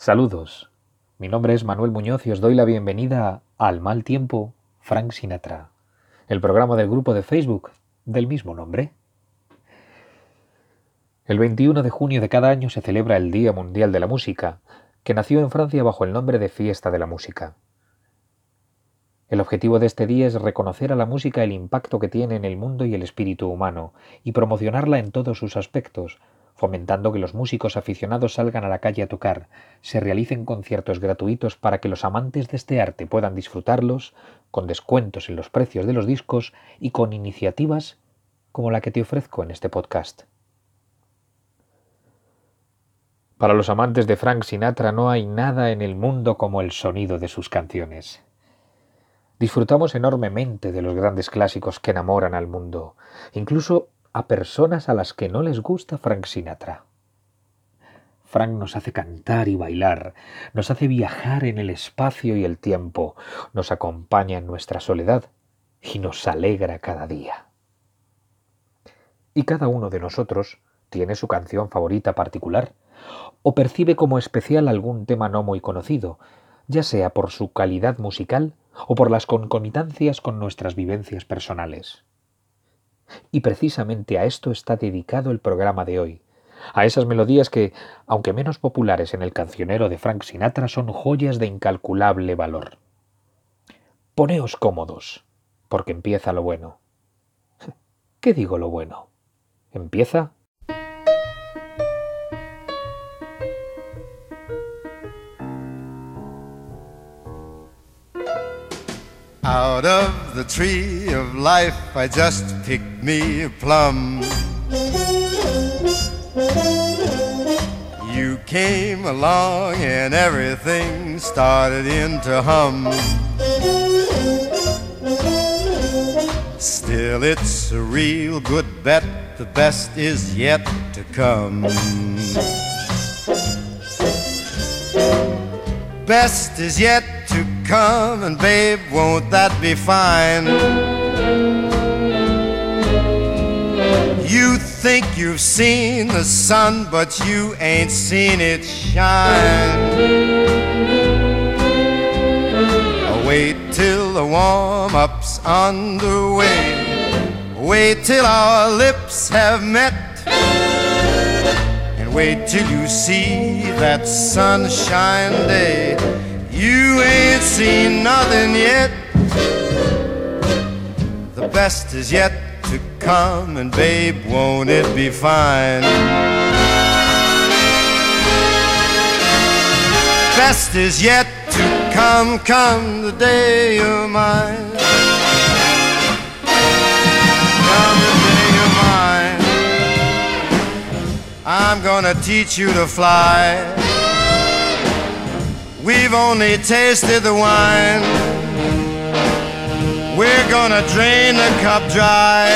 Saludos. Mi nombre es Manuel Muñoz y os doy la bienvenida a Al mal tiempo, Frank Sinatra, el programa del grupo de Facebook del mismo nombre. El 21 de junio de cada año se celebra el Día Mundial de la Música, que nació en Francia bajo el nombre de Fiesta de la Música. El objetivo de este día es reconocer a la música el impacto que tiene en el mundo y el espíritu humano, y promocionarla en todos sus aspectos, fomentando que los músicos aficionados salgan a la calle a tocar, se realicen conciertos gratuitos para que los amantes de este arte puedan disfrutarlos, con descuentos en los precios de los discos y con iniciativas como la que te ofrezco en este podcast. Para los amantes de Frank Sinatra no hay nada en el mundo como el sonido de sus canciones. Disfrutamos enormemente de los grandes clásicos que enamoran al mundo, incluso a personas a las que no les gusta Frank Sinatra. Frank nos hace cantar y bailar, nos hace viajar en el espacio y el tiempo, nos acompaña en nuestra soledad y nos alegra cada día. Y cada uno de nosotros tiene su canción favorita particular, o percibe como especial algún tema no muy conocido, ya sea por su calidad musical o por las concomitancias con nuestras vivencias personales. Y precisamente a esto está dedicado el programa de hoy, a esas melodías que, aunque menos populares en el cancionero de Frank Sinatra, son joyas de incalculable valor. Poneos cómodos, porque empieza lo bueno. ¿Qué digo lo bueno? Empieza Out of the tree of life, I just picked me a plum. You came along and everything started in to hum. Still, it's a real good bet, the best is yet to come. Best is yet come, and babe, won't that be fine? You think you've seen the sun, but you ain't seen it shine. Wait till the warm up's underway. Wait till our lips have met. And wait till you see that sunshine day. You ain't seen nothing yet. The best is yet to come, and babe, won't it be fine? Best is yet to come, come the day you're mine. Come the day you're mine. I'm gonna teach you to fly. We've only tasted the wine. We're gonna drain the cup dry.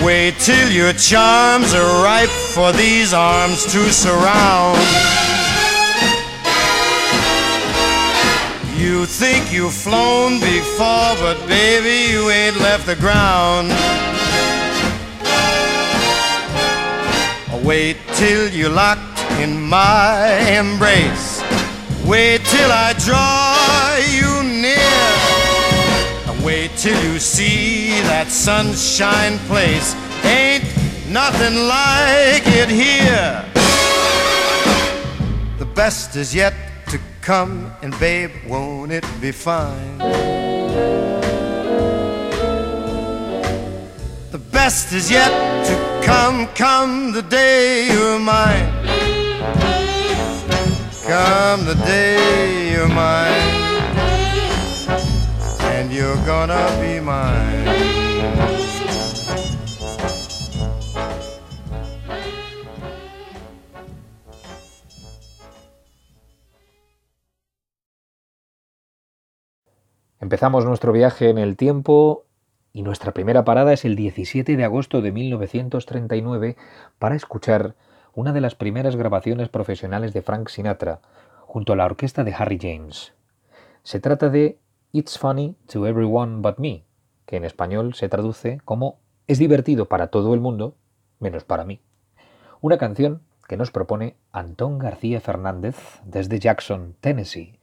Wait till your charms are ripe for these arms to surround. You think you've flown before, but baby, you ain't left the ground. Wait till you're locked in my embrace. Wait till I draw you near. And Wait till you see that sunshine place. Ain't nothing like it here. The best is yet to come, and babe, won't it be fine? The best is yet to come, come the day you're mine. Come the day you're mine, and you're gonna be mine. Empezamos nuestro viaje en el tiempo y nuestra primera parada es el 17 de agosto de 1939 para escuchar una de las primeras grabaciones profesionales de Frank Sinatra, junto a la orquesta de Harry James. Se trata de It's Funny to Everyone But Me, que en español se traduce como Es divertido para todo el mundo, menos para mí. Una canción que nos propone Antón García Fernández desde Jackson, Tennessee.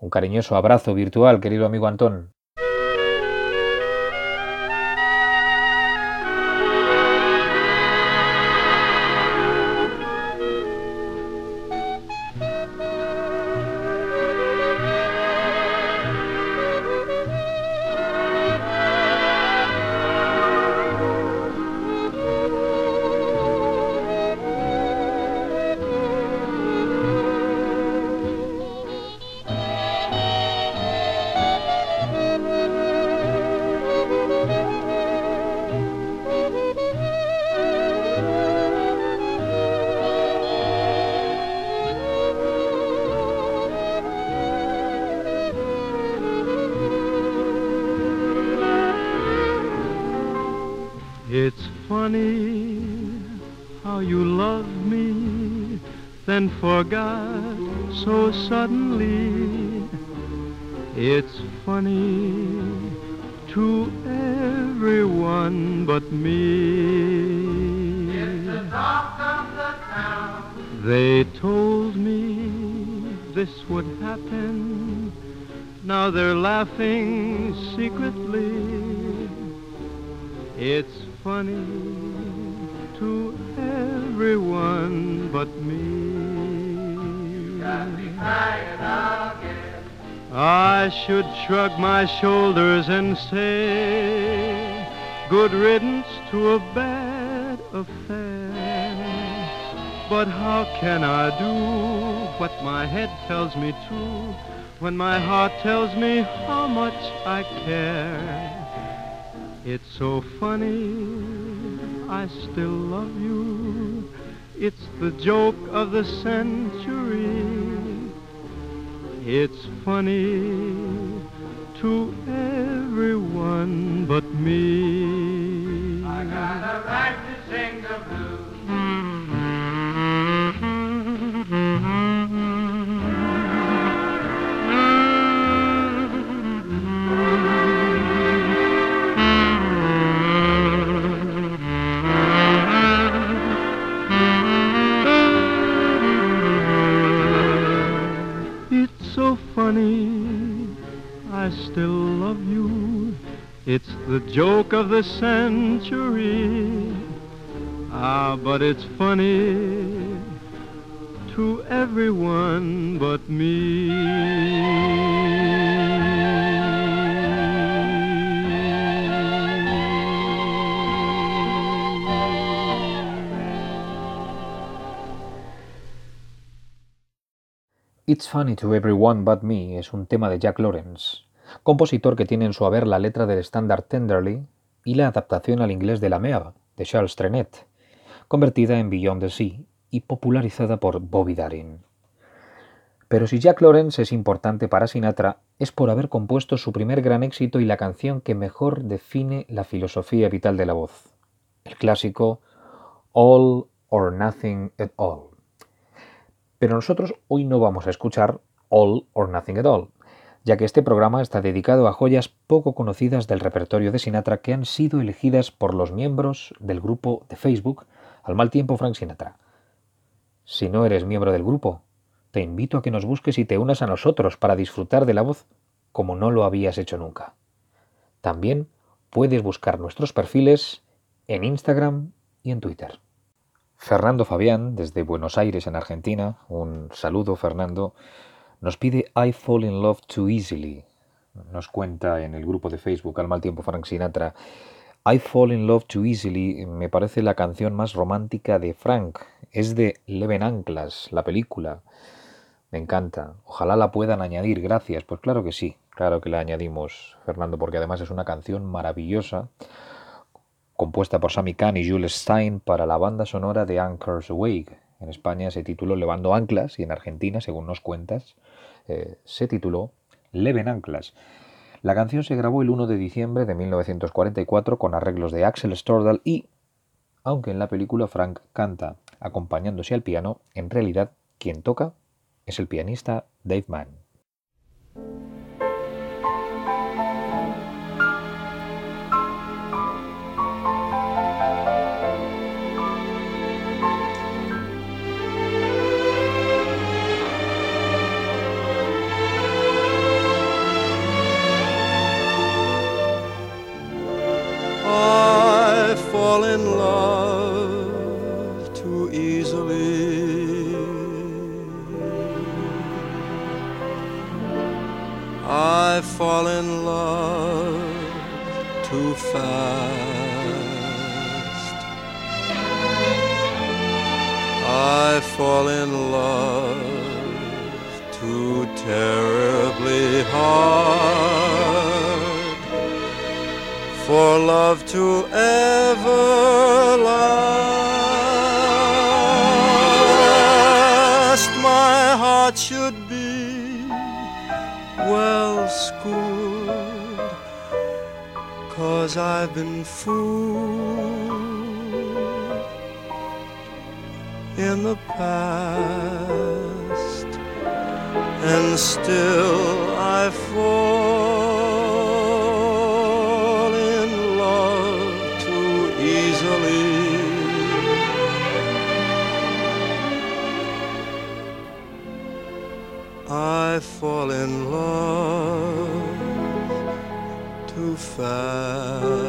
Un cariñoso abrazo virtual, querido amigo Antón. It's funny how you loved me, then forgot so suddenly. It's funny to everyone but me. It's the talk of the town. They told me this would happen. Now they're laughing secretly. It's my shoulders and say good riddance to a bad affair. But how can I do what my head tells me to when my heart tells me how much I care? It's so funny, I still love you. It's the joke of the century. It's funny to everyone but me. I got a right to sing the blues. Still love you. It's the joke of the century. Ah, but it's funny to everyone but me. It's Funny to Everyone But Me es un tema de Jack Lawrence compositor que tiene en su haber la letra del estándar Tenderly y la adaptación al inglés de La Mer, de Charles Trenet, convertida en Beyond the Sea y popularizada por Bobby Darin. Pero si Jack Lawrence es importante para Sinatra, es por haber compuesto su primer gran éxito y la canción que mejor define la filosofía vital de la voz, el clásico All or Nothing at All. Pero nosotros hoy no vamos a escuchar All or Nothing at All, ya que este programa está dedicado a joyas poco conocidas del repertorio de Sinatra que han sido elegidas por los miembros del grupo de Facebook Al mal tiempo Frank Sinatra. Si no eres miembro del grupo, te invito a que nos busques y te unas a nosotros para disfrutar de la voz como no lo habías hecho nunca. También puedes buscar nuestros perfiles en Instagram y en Twitter. Fernando Fabián, desde Buenos Aires, en Argentina, un saludo Fernando, nos pide I Fall in Love Too Easily. Nos cuenta en el grupo de Facebook Al mal tiempo Frank Sinatra. I Fall in Love Too Easily me parece la canción más romántica de Frank. Es de Leven Anclas, la película. Me encanta. Ojalá la puedan añadir. Gracias. Pues claro que sí. Claro que la añadimos, Fernando, porque además es una canción maravillosa compuesta por Sammy Kahn y Jules Stein para la banda sonora de Anchors Awake. En España se tituló Levando Anclas y en Argentina, según nos cuentas, eh, se tituló Leven Anclas. La canción se grabó el 1 de diciembre de 1944 con arreglos de Axel Stordahl y, aunque en la película Frank canta acompañándose al piano, en realidad quien toca es el pianista Dave Mann. Fall in love too easily. I fall in love too fast. I fall in love too terribly hard for love to ever last. My heart should be well schooled, cause I've been fooled in the past, and still I fall fall in love too fast.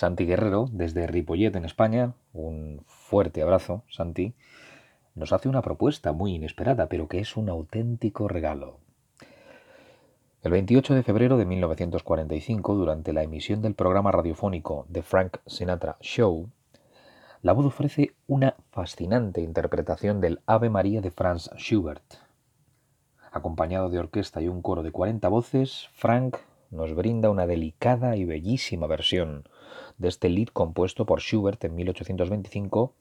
Santi Guerrero, desde Ripollet, en España, un fuerte abrazo, Santi, nos hace una propuesta muy inesperada, pero que es un auténtico regalo. El 28 de febrero de 1945, durante la emisión del programa radiofónico The Frank Sinatra Show, la voz ofrece una fascinante interpretación del Ave María de Franz Schubert. Acompañado de orquesta y un coro de 40 voces, Frank nos brinda una delicada y bellísima versión de este lead compuesto por Schubert en 1825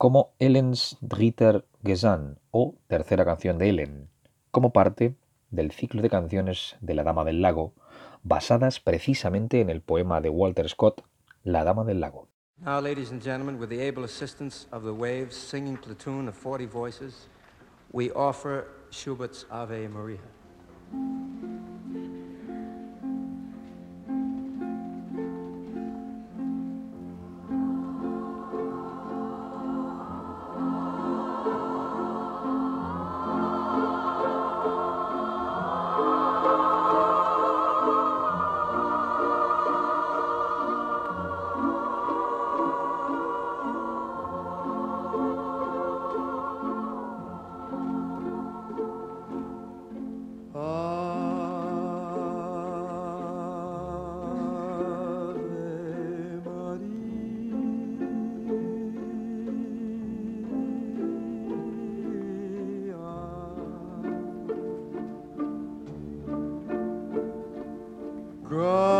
como Ellen's Dritter Gesang o Tercera canción de Ellen, como parte del ciclo de canciones de La Dama del Lago, basadas precisamente en el poema de Walter Scott, La Dama del Lago. Now, ladies and gentlemen, with the able assistance of the Waves singing platoon of 40 voices, we offer Schubert's Ave Maria. Gratia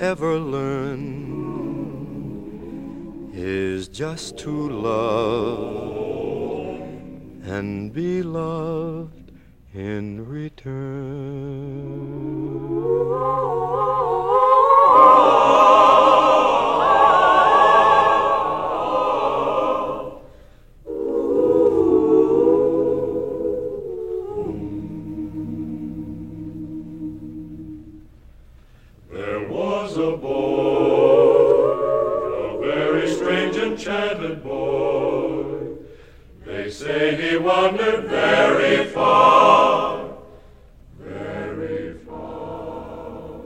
ever learn is just to love and be loved in return. Wandered very far, very far,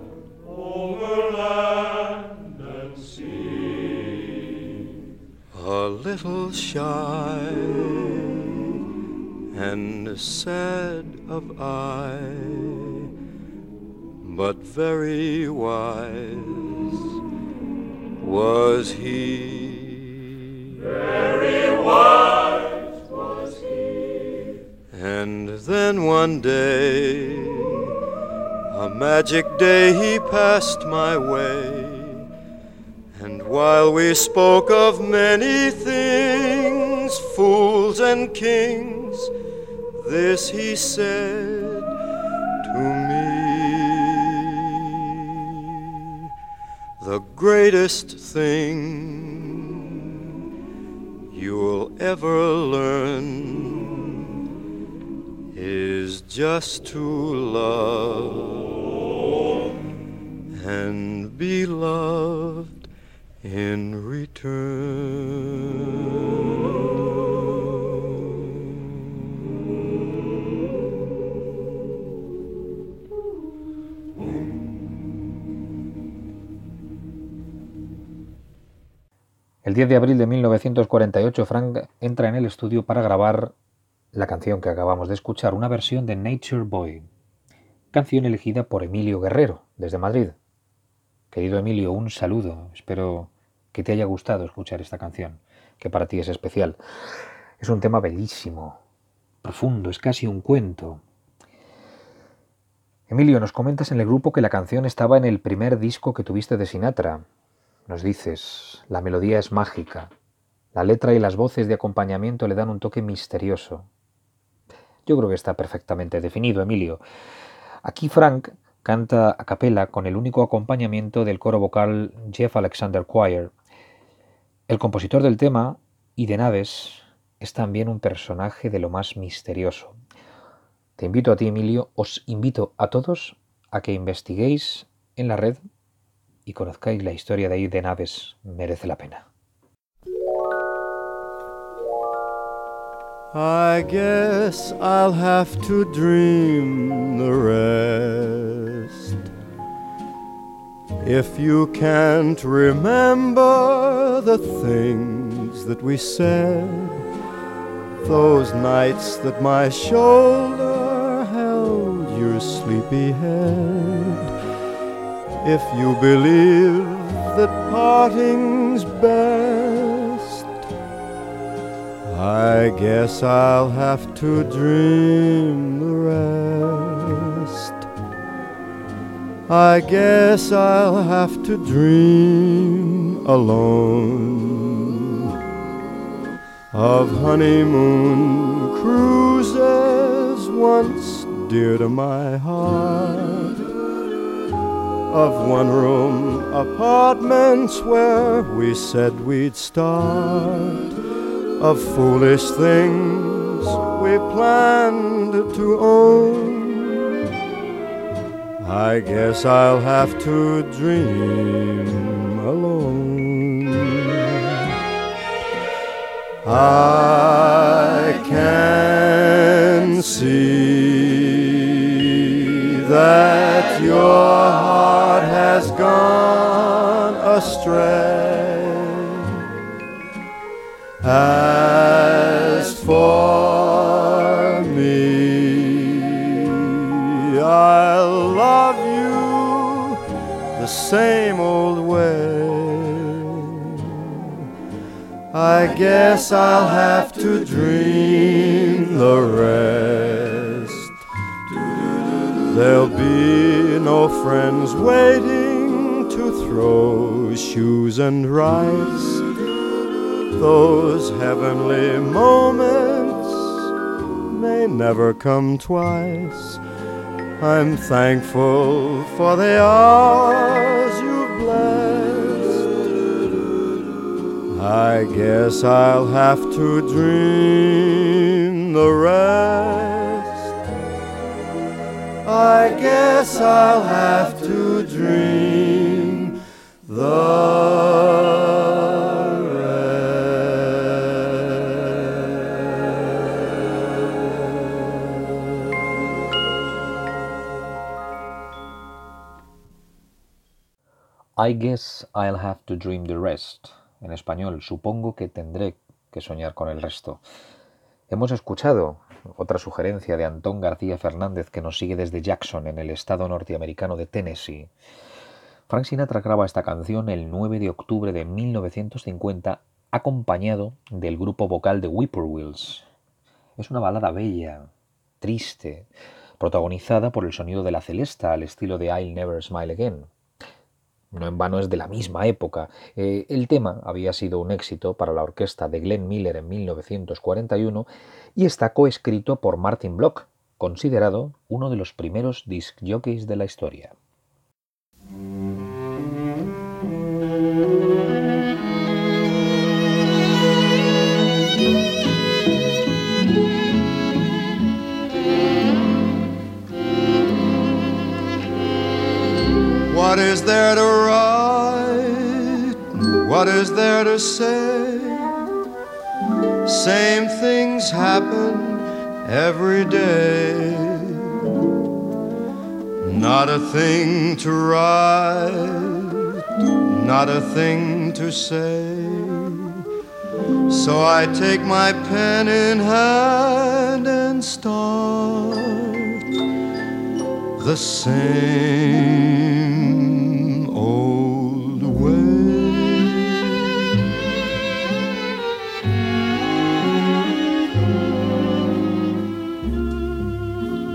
over land and sea. A little shy and sad of eye, but very wise was he. Very wise. And then one day, a magic day, he passed my way. And while we spoke of many things, fools and kings, this he said to me The greatest thing you'll ever learn just to love and be loved in El 10 de abril de 1948, Frank entra en el estudio para grabar la canción que acabamos de escuchar, una versión de Nature Boy, canción elegida por Emilio Guerrero, desde Madrid. Querido Emilio, un saludo. Espero que te haya gustado escuchar esta canción, que para ti es especial. Es un tema bellísimo, profundo, es casi un cuento. Emilio, nos comentas en el grupo que la canción estaba en el primer disco que tuviste de Sinatra, nos dices, la melodía es mágica. La letra y las voces de acompañamiento le dan un toque misterioso. Yo creo que está perfectamente definido, Emilio. Aquí Frank canta a capela con el único acompañamiento del coro vocal Jeff Alexander Choir. El compositor del tema, y de Naves, es también un personaje de lo más misterioso. Te invito a ti, Emilio, os invito a todos a que investiguéis en la red y conozcáis la historia de de Naves, merece la pena. I guess I'll have to dream the rest. If you can't remember the things that we said, those nights that my shoulder held your sleepy head if you believe that parting's best, I guess I'll have to dream the rest. I guess I'll have to dream alone of honeymoon cruises once dear to my heart of one room apartments where we said we'd start, of foolish things we planned to own. I guess I'll have to dream alone. I can see that your heart has gone astray. As for me, I love you the same old way. I guess I'll have to dream the rest. There'll be no friends waiting to throw shoes and rice. Those heavenly moments may never come twice. I'm thankful for the hours you've blessed. I guess I'll have to dream the rest. I guess I'll have to dream I guess I'll have to dream the rest. En español, supongo que tendré que soñar con el resto. Hemos escuchado otra sugerencia de Antón García Fernández que nos sigue desde Jackson, en el estado norteamericano de Tennessee. Frank Sinatra graba esta canción el 9 de octubre de 1950 acompañado del grupo vocal de Whippoorwills. Es una balada bella, triste, protagonizada por el sonido de la celesta al estilo de I'll Never Smile Again. No en vano es de la misma época. Eh, el tema había sido un éxito para la orquesta de Glenn Miller en 1941 y está coescrito por Martin Block, considerado uno de los primeros disc jockeys de la historia. What is there to write? What is there to say? Same things happen every day. Not a thing to write, not a thing to say. So I take my pen in hand and start the same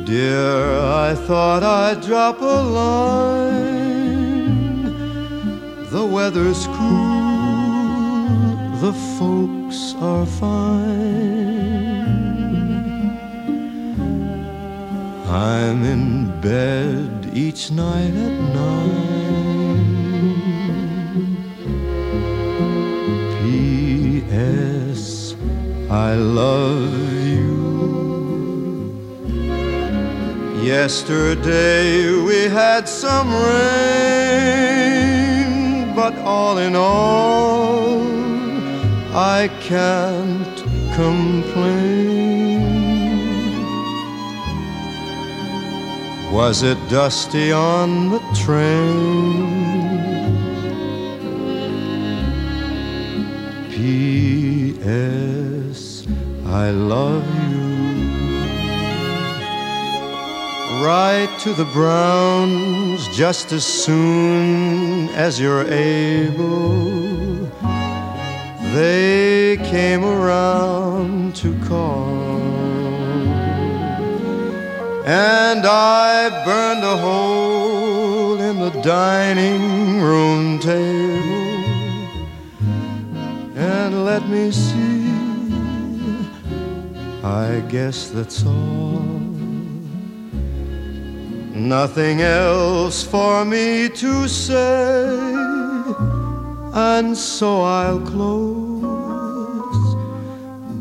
Dear, I thought I'd drop a line. The weather's cool, the folks are fine. I'm in bed each night at nine. P.S. I love Yesterday we had some rain, but all in all, I can't complain. Was it dusty on the train? P.S. I love you. Write to the Browns just as soon as you're able. They came around to call. And I burned a hole in the dining room table. And let me see, I guess that's all. Nothing else for me to say, and so I'll close.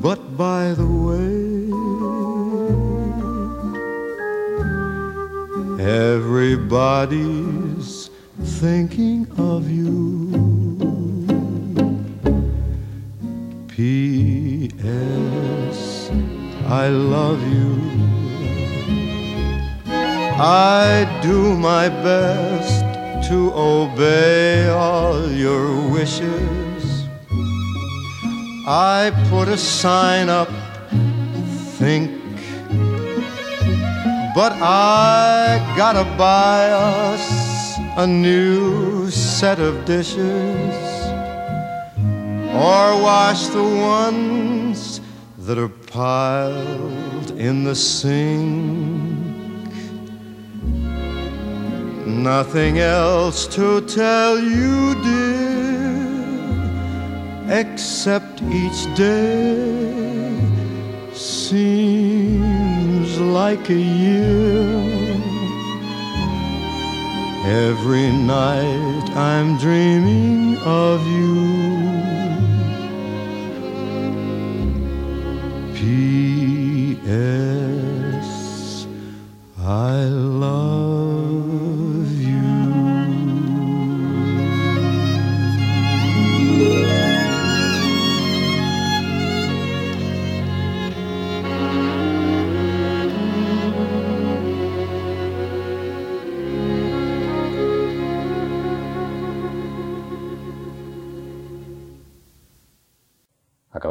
But by the way, everybody's thinking of you. P.S. I love you. I do my best to obey all your wishes. I put a sign up, think, but I gotta buy us a new set of dishes or wash the ones that are piled in the sink. Nothing else to tell you, dear, except each day seems like a year. Every night I'm dreaming of you. P.S. I love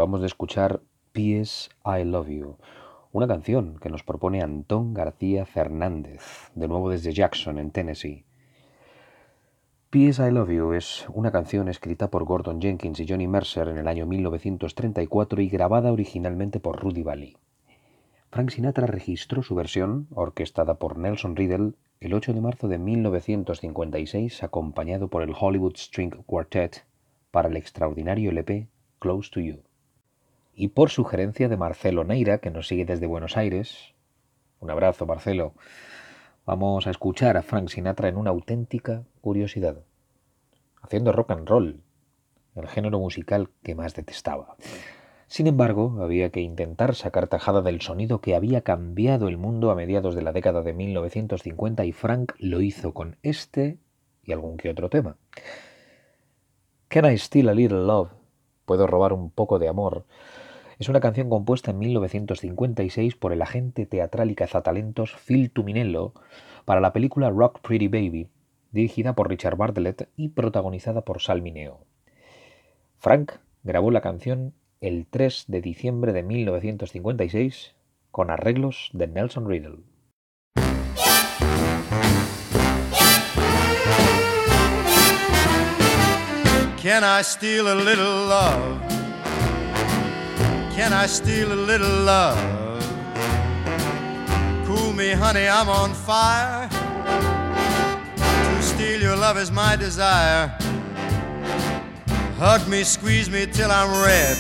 Acabamos de escuchar P.S. I Love You, una canción que nos propone Antón García Fernández, de nuevo desde Jackson, en Tennessee. P.S. I Love You es una canción escrita por Gordon Jenkins y Johnny Mercer en el año 1934 y grabada originalmente por Rudy Valley. Frank Sinatra registró su versión, orquestada por Nelson Riddle, el 8 de marzo de 1956, acompañado por el Hollywood String Quartet, para el extraordinario LP Close to You. Y por sugerencia de Marcelo Neira, que nos sigue desde Buenos Aires, un abrazo Marcelo, vamos a escuchar a Frank Sinatra en una auténtica curiosidad, haciendo rock and roll, el género musical que más detestaba. Sin embargo, había que intentar sacar tajada del sonido que había cambiado el mundo a mediados de la década de 1950 y Frank lo hizo con este y algún que otro tema. Can I Steal a Little Love? ¿Puedo robar un poco de amor? Es una canción compuesta en 1956 por el agente teatral y cazatalentos Phil Tuminello para la película Rock Pretty Baby, dirigida por Richard Bartlett y protagonizada por Sal Mineo. Frank grabó la canción el 3 de diciembre de 1956 con arreglos de Nelson Riddle. Can I steal a little love? Cool me, honey, I'm on fire. To steal your love is my desire. Hug me, squeeze me till I'm red.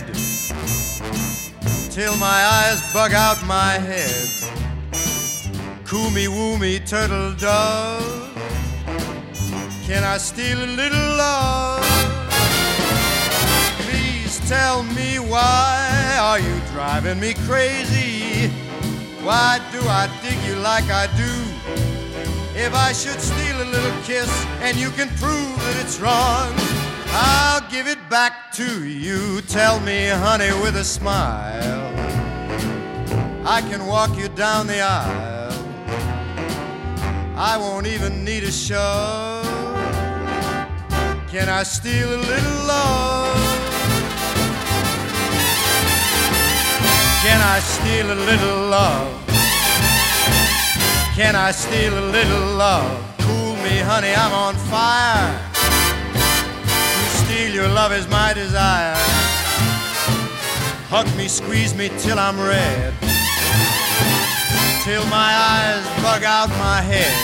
Till my eyes bug out my head. Coo me, woo me, turtle dove. Can I steal a little love? Tell me why are you driving me crazy? Why do I dig you like I do? If I should steal a little kiss and you can prove that it's wrong, I'll give it back to you. Tell me, honey, with a smile. I can walk you down the aisle. I won't even need a shove. Can I steal a little love? Can I steal a little love? Can I steal a little love? Cool me, honey, I'm on fire. To steal your love is my desire. Hug me, squeeze me till I'm red. Till my eyes bug out my head.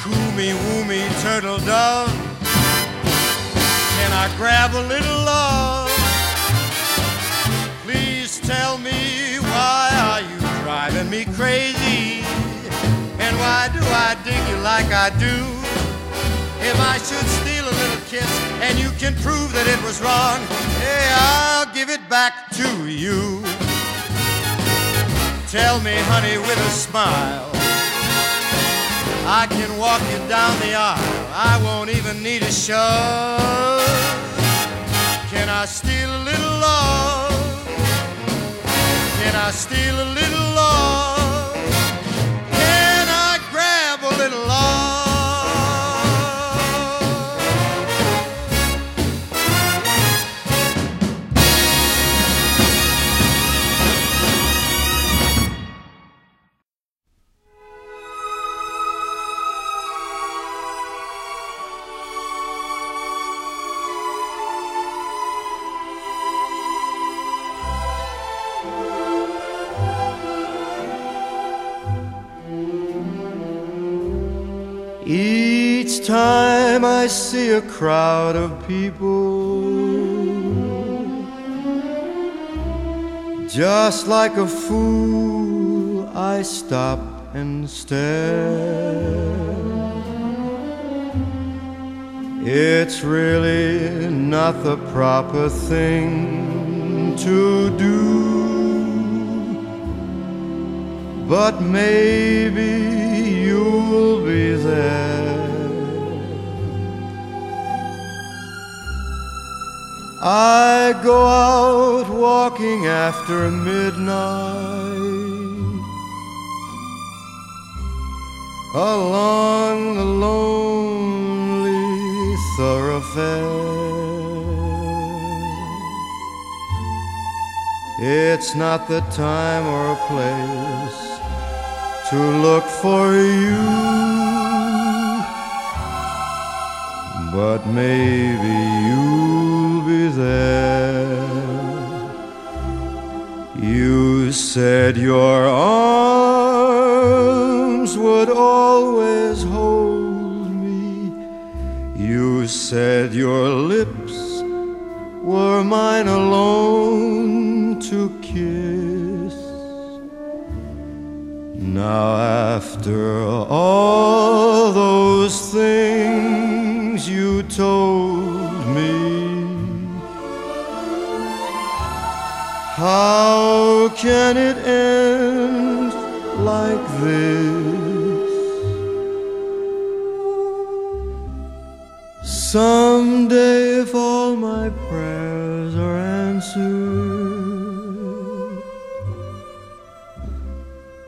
Coo me, woo me, turtle dove. Can I grab a little love? Me crazy? And why do I dig you like I do? If I should steal a little kiss and you can prove that it was wrong, hey, I'll give it back to you. Tell me, honey, with a smile. I can walk you down the aisle. I won't even need a shove. Can I steal a little love? Can I steal a little love? I see a crowd of people, just like a fool, I stop and stare. It's really not the proper thing to do. But maybe you'll be there. I go out walking after midnight along the lonely thoroughfare. It's not the time or place to look for you. But maybe you'll be there. You said your arms would always hold me. You said your lips were mine alone to kiss. Now, after all those things you told me, how can it end like this? Someday, if all my prayers are answered,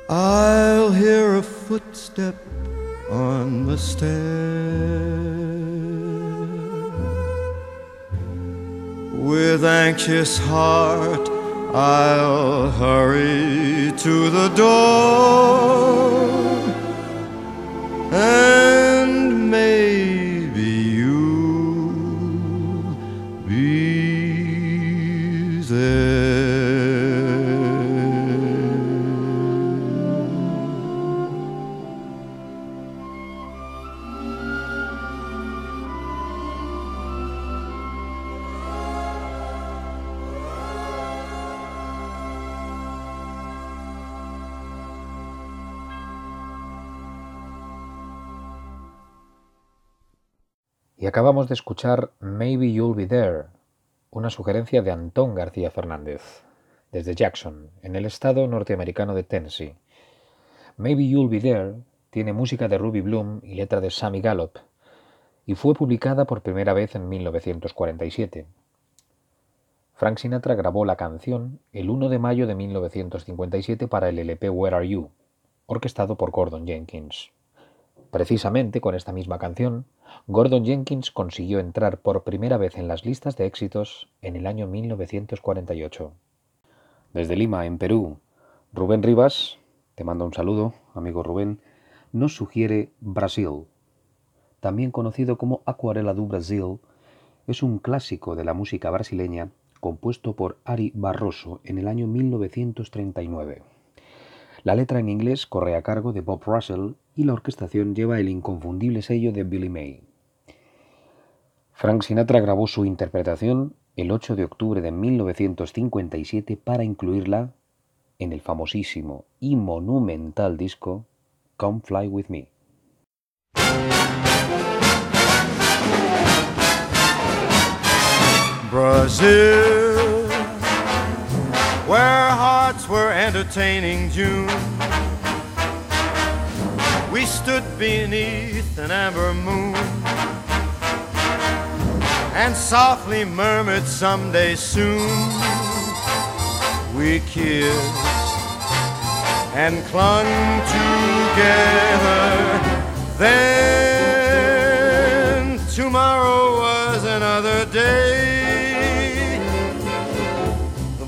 I'll hear a footstep on the stair. With anxious heart, I'll hurry to the door. And maybe escuchar Maybe You'll Be There, una sugerencia de Antón García Fernández, desde Jackson, en el estado norteamericano de Tennessee. Maybe You'll Be There tiene música de Ruby Bloom y letra de Sammy Gallop, y fue publicada por primera vez en 1947. Frank Sinatra grabó la canción el 1 de mayo de 1957 para el LP Where Are You, orquestado por Gordon Jenkins. Precisamente con esta misma canción, Gordon Jenkins consiguió entrar por primera vez en las listas de éxitos en el año 1948. Desde Lima, en Perú, Rubén Rivas, te mando un saludo, amigo Rubén, nos sugiere Brasil. También conocido como Acuarela do Brasil, es un clásico de la música brasileña compuesto por Ari Barroso en el año 1939. La letra en inglés corre a cargo de Bob Russell y la orquestación lleva el inconfundible sello de Billy May. Frank Sinatra grabó su interpretación el 8 de octubre de 1957 para incluirla en el famosísimo y monumental disco Come Fly With Me. Where hearts were entertaining June. We stood beneath an amber moon and softly murmured someday soon. We kissed and clung together. Then tomorrow was another day.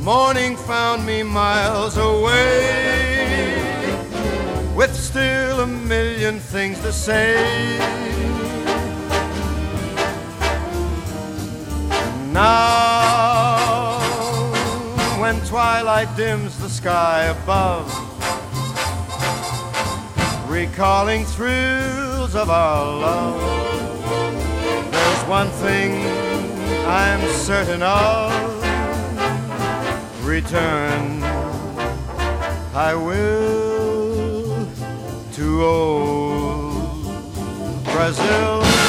Morning found me miles away with still a million things to say. Now, when twilight dims the sky above, recalling thrills of our love, there's one thing I'm certain of return I will to old Brazil.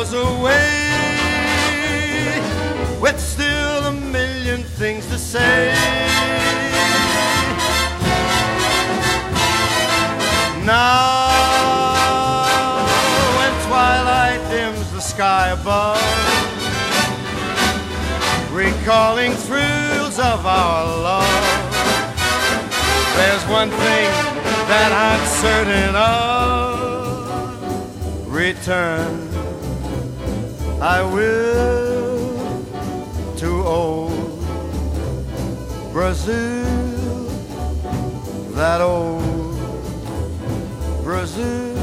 Miles away with still a million things to say. Now, when twilight dims the sky above, recalling thrills of our love. There's one thing that I'm certain of return. I will to old Brazil, that old Brazil.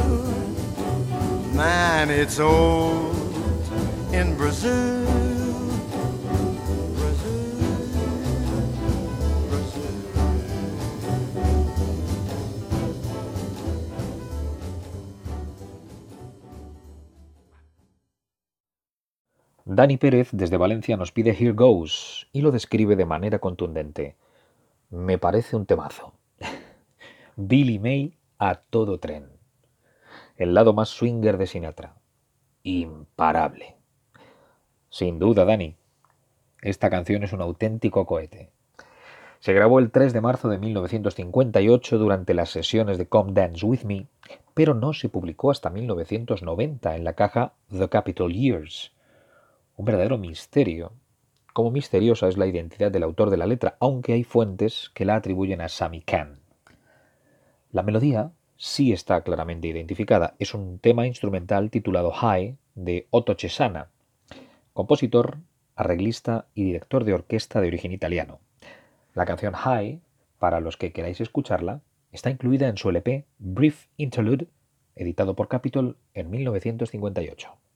Man, it's old in Brazil Dani Pérez desde Valencia nos pide Here Goes y lo describe de manera contundente. Me parece un temazo. Billy May a todo tren. El lado más swinger de Sinatra. Imparable. Sin duda, Dani. Esta canción es un auténtico cohete. Se grabó el 3 de marzo de 1958 durante las sesiones de Come Dance With Me, pero no se publicó hasta 1990 en la caja The Capitol Years. Un verdadero misterio. Como misteriosa es la identidad del autor de la letra, aunque hay fuentes que la atribuyen a Sammy Kahn. La melodía sí está claramente identificada. Es un tema instrumental titulado High de Otto Cesana, compositor, arreglista y director de orquesta de origen italiano. La canción High, para los que queráis escucharla, está incluida en su LP Brief Interlude, editado por Capitol en 1958.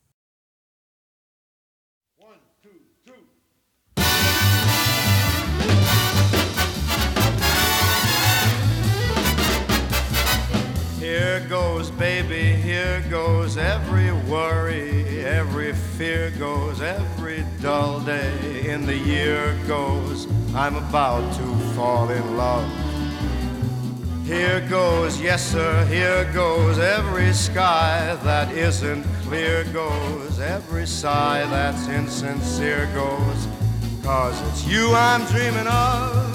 Every worry, every fear goes, every dull day in the year goes. I'm about to fall in love. Here goes, yes, sir, here goes every sky that isn't clear goes, every sigh that's insincere goes. Cause it's you I'm dreaming of.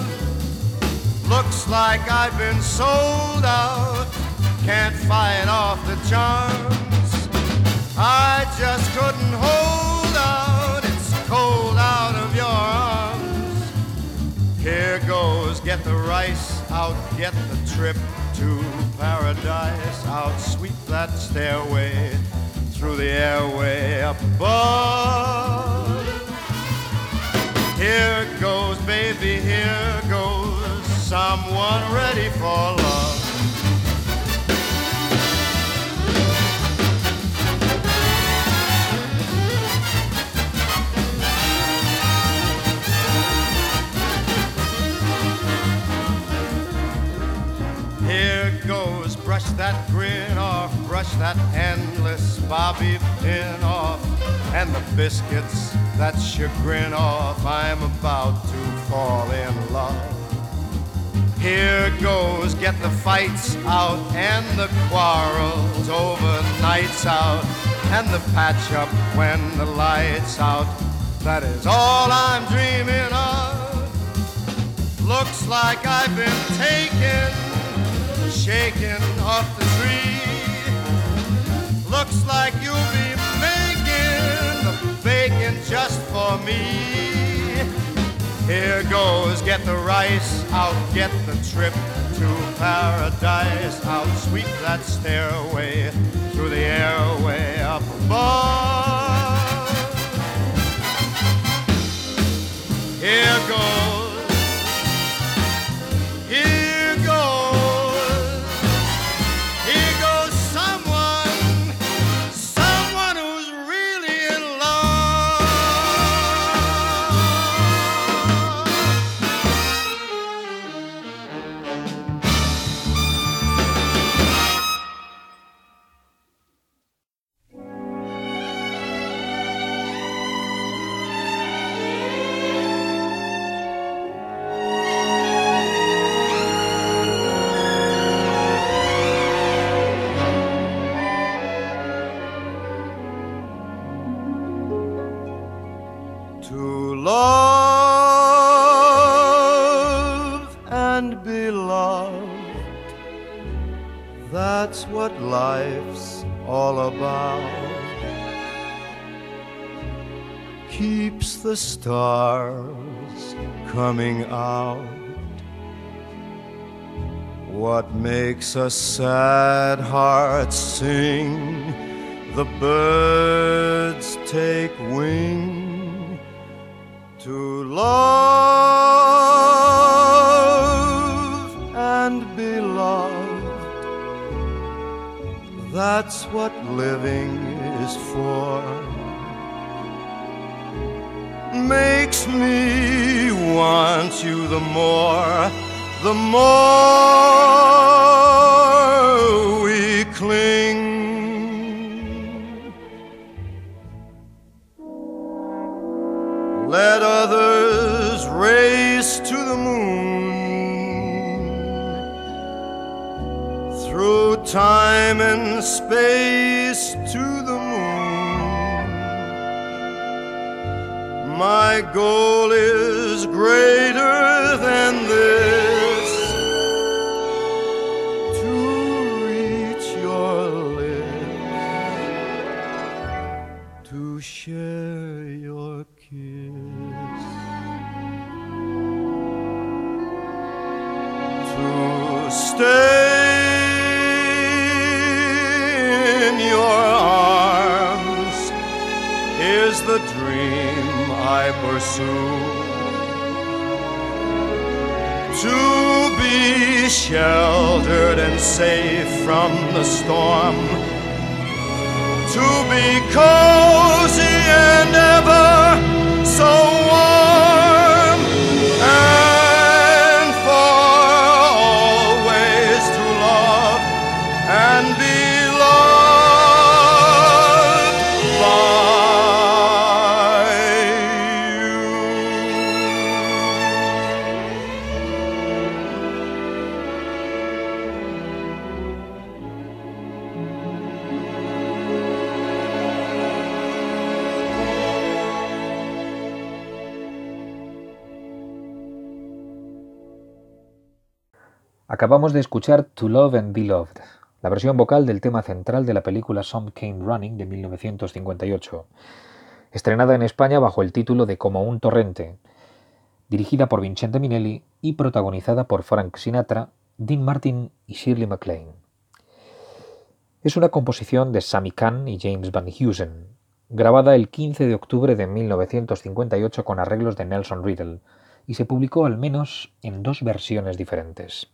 Looks like I've been sold out can't fight off the charms. I just couldn't hold out. It's cold out of your arms. Here goes, get the rice out, get the trip to paradise out, sweep that stairway through the airway above. Here goes, baby, here goes someone ready for love. Brush that grin off, brush that endless bobby pin off, and the biscuits that chagrin off. I'm about to fall in love. Here goes, get the fights out and the quarrels over nights out, and the patch up when the lights out. That is all I'm dreaming of. Looks like I've been taken shaking off the tree. Looks like you'll be making the bacon just for me. Here goes, get the rice out, get the trip to paradise out, sweep that stairway through the airway up above. Here goes, stars coming out. What makes a sad heart sing? The birds take wing to love and be loved. That's what living is for. Makes me want you the more, the more we cling. let others race to the moon through time and space to My goal is greater than this To be sheltered and safe from the storm. To be cozy and ever so warm. Acabamos de escuchar To Love and Be Loved, la versión vocal del tema central de la película Some Came Running de 1958, estrenada en España bajo el título de Como un torrente, dirigida por Vincente Minelli y protagonizada por Frank Sinatra, Dean Martin y Shirley MacLaine. Es una composición de Sammy Kahn y James Van Heusen, grabada el 15 de octubre de 1958 con arreglos de Nelson Riddle, y se publicó al menos en dos versiones diferentes.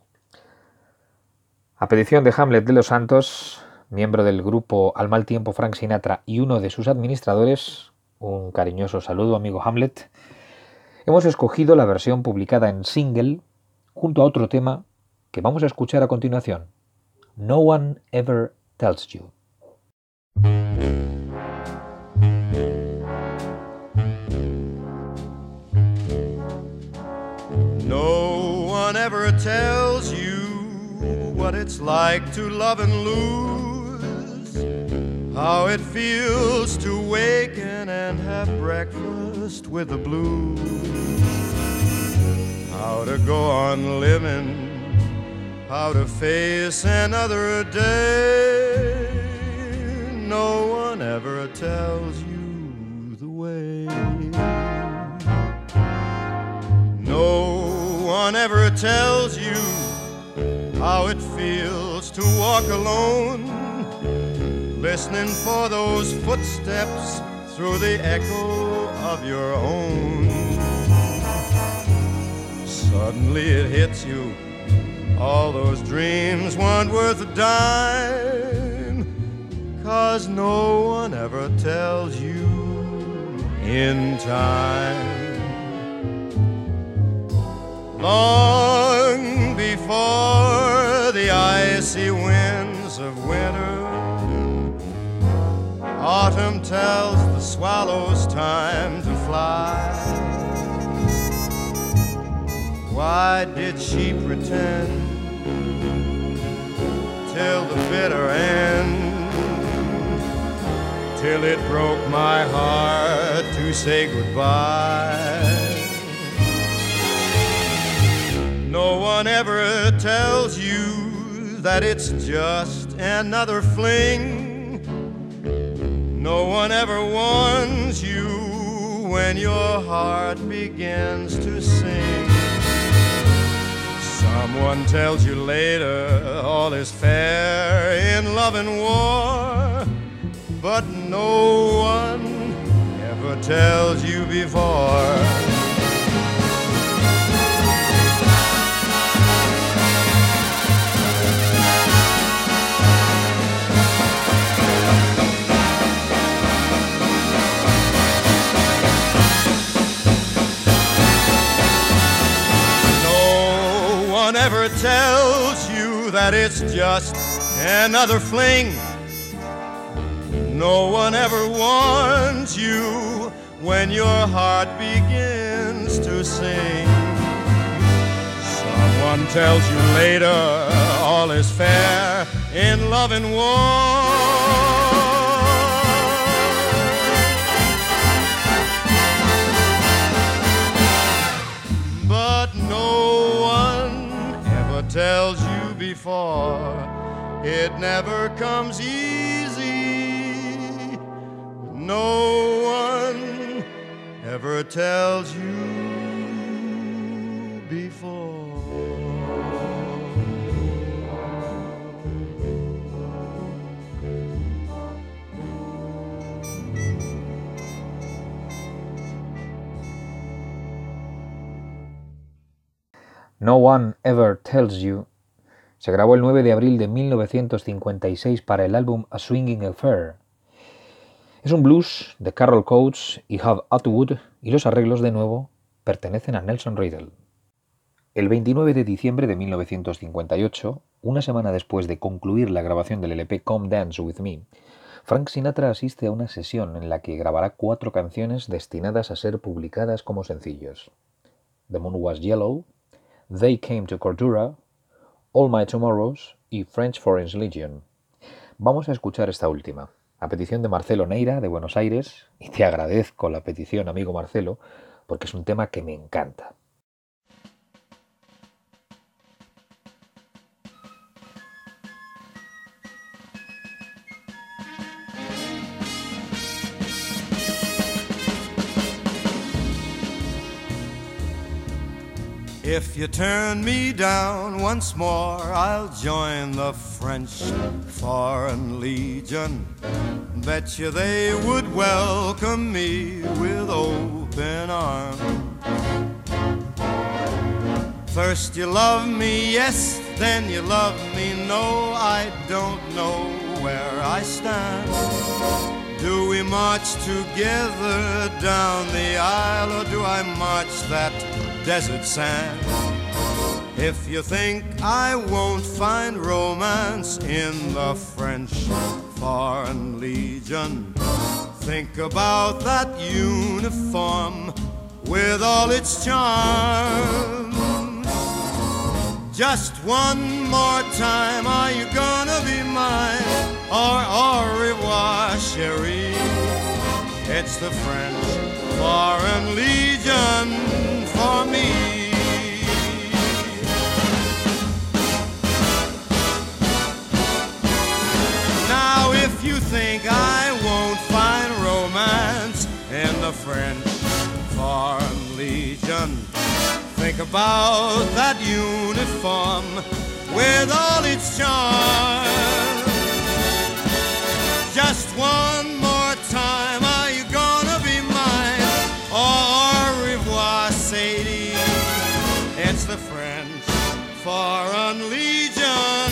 A petición de Hamlet de los Santos, miembro del grupo Al mal tiempo Frank Sinatra y uno de sus administradores, un cariñoso saludo amigo Hamlet, hemos escogido la versión publicada en single junto a otro tema que vamos a escuchar a continuación. No one ever tells you. No one ever tells you what it's like to love and lose, how it feels to waken and have breakfast with the blues, how to go on living, how to face another day. No one ever tells you the way. No one ever tells you how it feels to walk alone, listening for those footsteps through the echo of your own. Suddenly it hits you, all those dreams weren't worth a dime, cause no one ever tells you in time. Long before the icy winds of winter, autumn tells the swallows time to fly. Why did she pretend till the bitter end? Till it broke my heart to say goodbye. No one ever tells you that it's just another fling. No one ever warns you when your heart begins to sing. Someone tells you later all is fair in love and war, but no one ever tells you before. That it's just another fling. No one ever warns you when your heart begins to sing. Someone tells you later all is fair in love and war. But no one ever tells it never comes easy. No one ever tells you before. No One Ever Tells You se grabó el 9 de abril de 1956 para el álbum A Swinging Affair. Es un blues de Carol Coates y Hub Atwood y los arreglos de nuevo pertenecen a Nelson Riddle. El 29 de diciembre de 1958, una semana después de concluir la grabación del LP Come Dance With Me, Frank Sinatra asiste a una sesión en la que grabará cuatro canciones destinadas a ser publicadas como sencillos. The Moon Was Yellow, They Came to Cordura, All My Tomorrows y French Foreign Legion. Vamos a escuchar esta última, a petición de Marcelo Neira de Buenos Aires, y te agradezco la petición, amigo Marcelo, porque es un tema que me encanta. If you turn me down once more, I'll join the French Foreign Legion. Bet you they would welcome me with open arms. First you love me, yes, then you love me, no, I don't know where I stand. Do we march together down the aisle, or do I march that desert sand? If you think I won't find romance in the French Foreign Legion, think about that uniform with all its charms. Just one more time, are you gonna be mine? Or au revoir, chérie? It's the French Foreign Legion for me. Now, if you think I won't find romance in the French Foreign Legion, think about that uniform with all its charm. Just one Legion.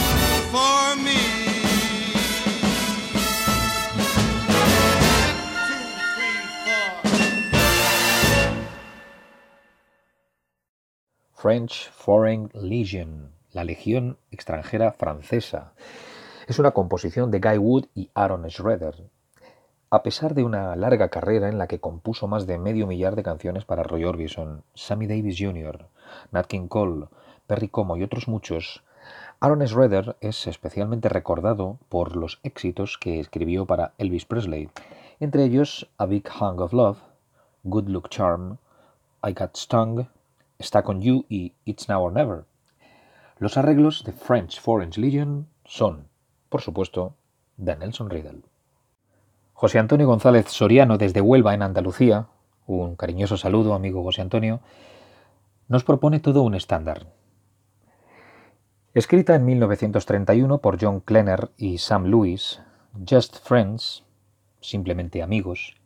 French Foreign Legion, la Legión extranjera francesa. Es una composición de Guy Wood y Aaron Schroeder. A pesar de una larga carrera en la que compuso más de medio millar de canciones para Roy Orbison, Sammy Davis Jr., Nat King Cole, Perry Como y otros muchos, Aaron Schroeder es especialmente recordado por los éxitos que escribió para Elvis Presley, entre ellos A Big Hunk of Love, Good Luck Charm, I Got Stung, Stuck on You y It's Now or Never. Los arreglos de French Foreign Legion son, por supuesto, de Nelson Riddle. José Antonio González Soriano desde Huelva, en Andalucía, un cariñoso saludo, amigo José Antonio, nos propone todo un estándar. Escrita en 1931 por John Klenner y Sam Lewis, Just Friends, simplemente amigos,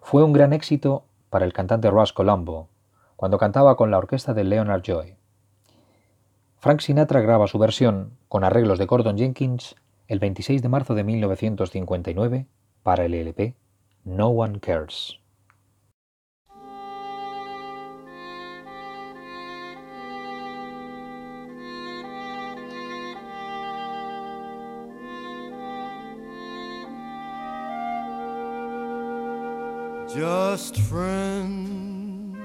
fue un gran éxito para el cantante Russ Colombo, cuando cantaba con la orquesta de Leonard Joy. Frank Sinatra graba su versión, con arreglos de Gordon Jenkins, el 26 de marzo de 1959 para el LP No One Cares. Just friends.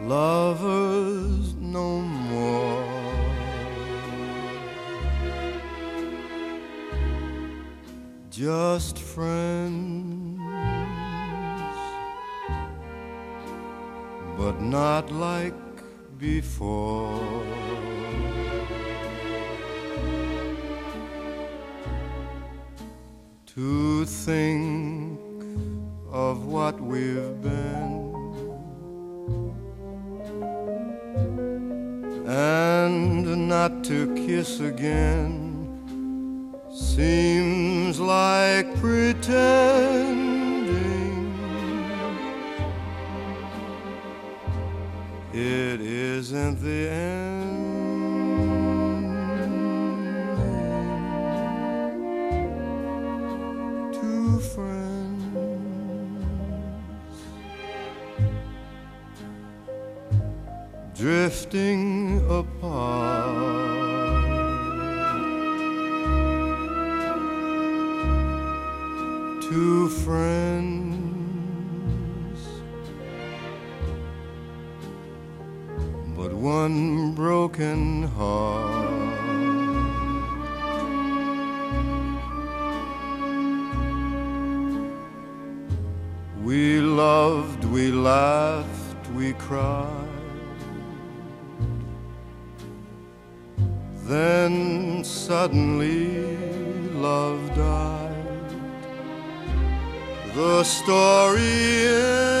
Lovers no more. Just friends, but not like before. To think of what we've been and not to kiss again seems like pretending it isn't the end. Drifting apart. Two friends, but one broken heart. We loved, we laughed, we cried. Suddenly love died. The story ends,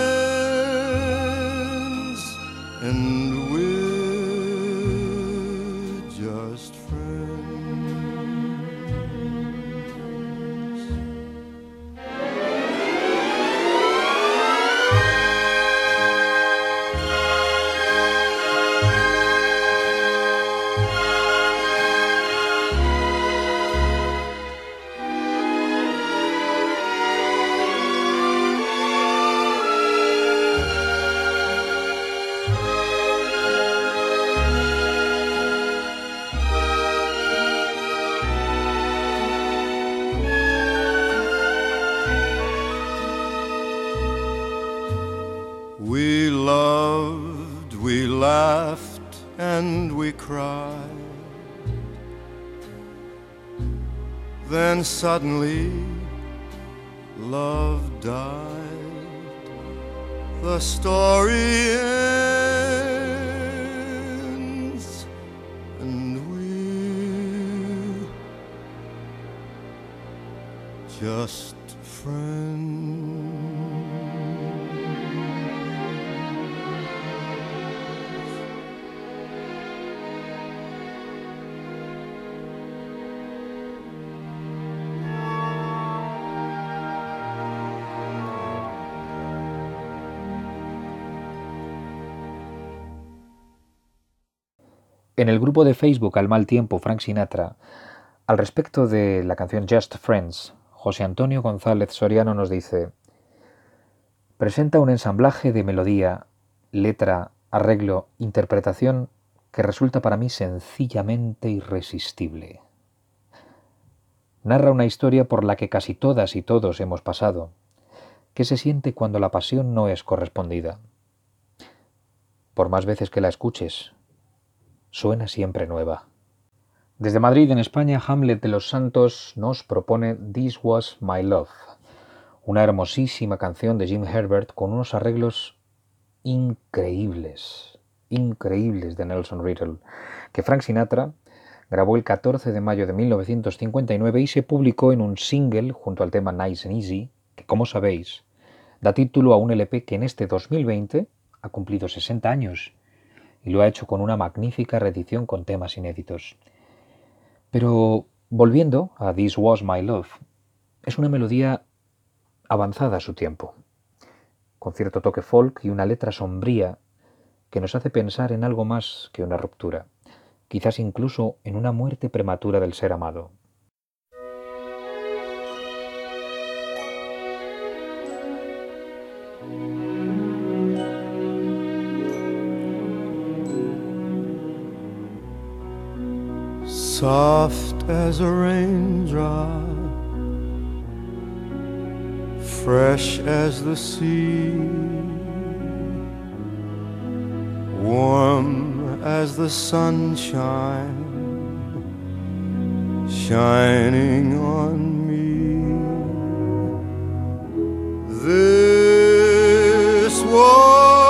En el grupo de Facebook Al mal tiempo Frank Sinatra, al respecto de la canción Just Friends, José Antonio González Soriano nos dice, presenta un ensamblaje de melodía, letra, arreglo, interpretación que resulta para mí sencillamente irresistible. Narra una historia por la que casi todas y todos hemos pasado. ¿Qué se siente cuando la pasión no es correspondida? Por más veces que la escuches, suena siempre nueva. Desde Madrid, en España, Hamlet de los Santos nos propone This Was My Love, una hermosísima canción de Jim Herbert con unos arreglos increíbles, increíbles de Nelson Riddle, que Frank Sinatra grabó el 14 de mayo de 1959 y se publicó en un single junto al tema Nice and Easy, que como sabéis, da título a un LP que en este 2020 ha cumplido 60 años y lo ha hecho con una magnífica reedición con temas inéditos. Pero volviendo a This Was My Love, es una melodía avanzada a su tiempo, con cierto toque folk y una letra sombría que nos hace pensar en algo más que una ruptura, quizás incluso en una muerte prematura del ser amado. Soft as a raindrop fresh as the sea, warm as the sunshine shining on me. This was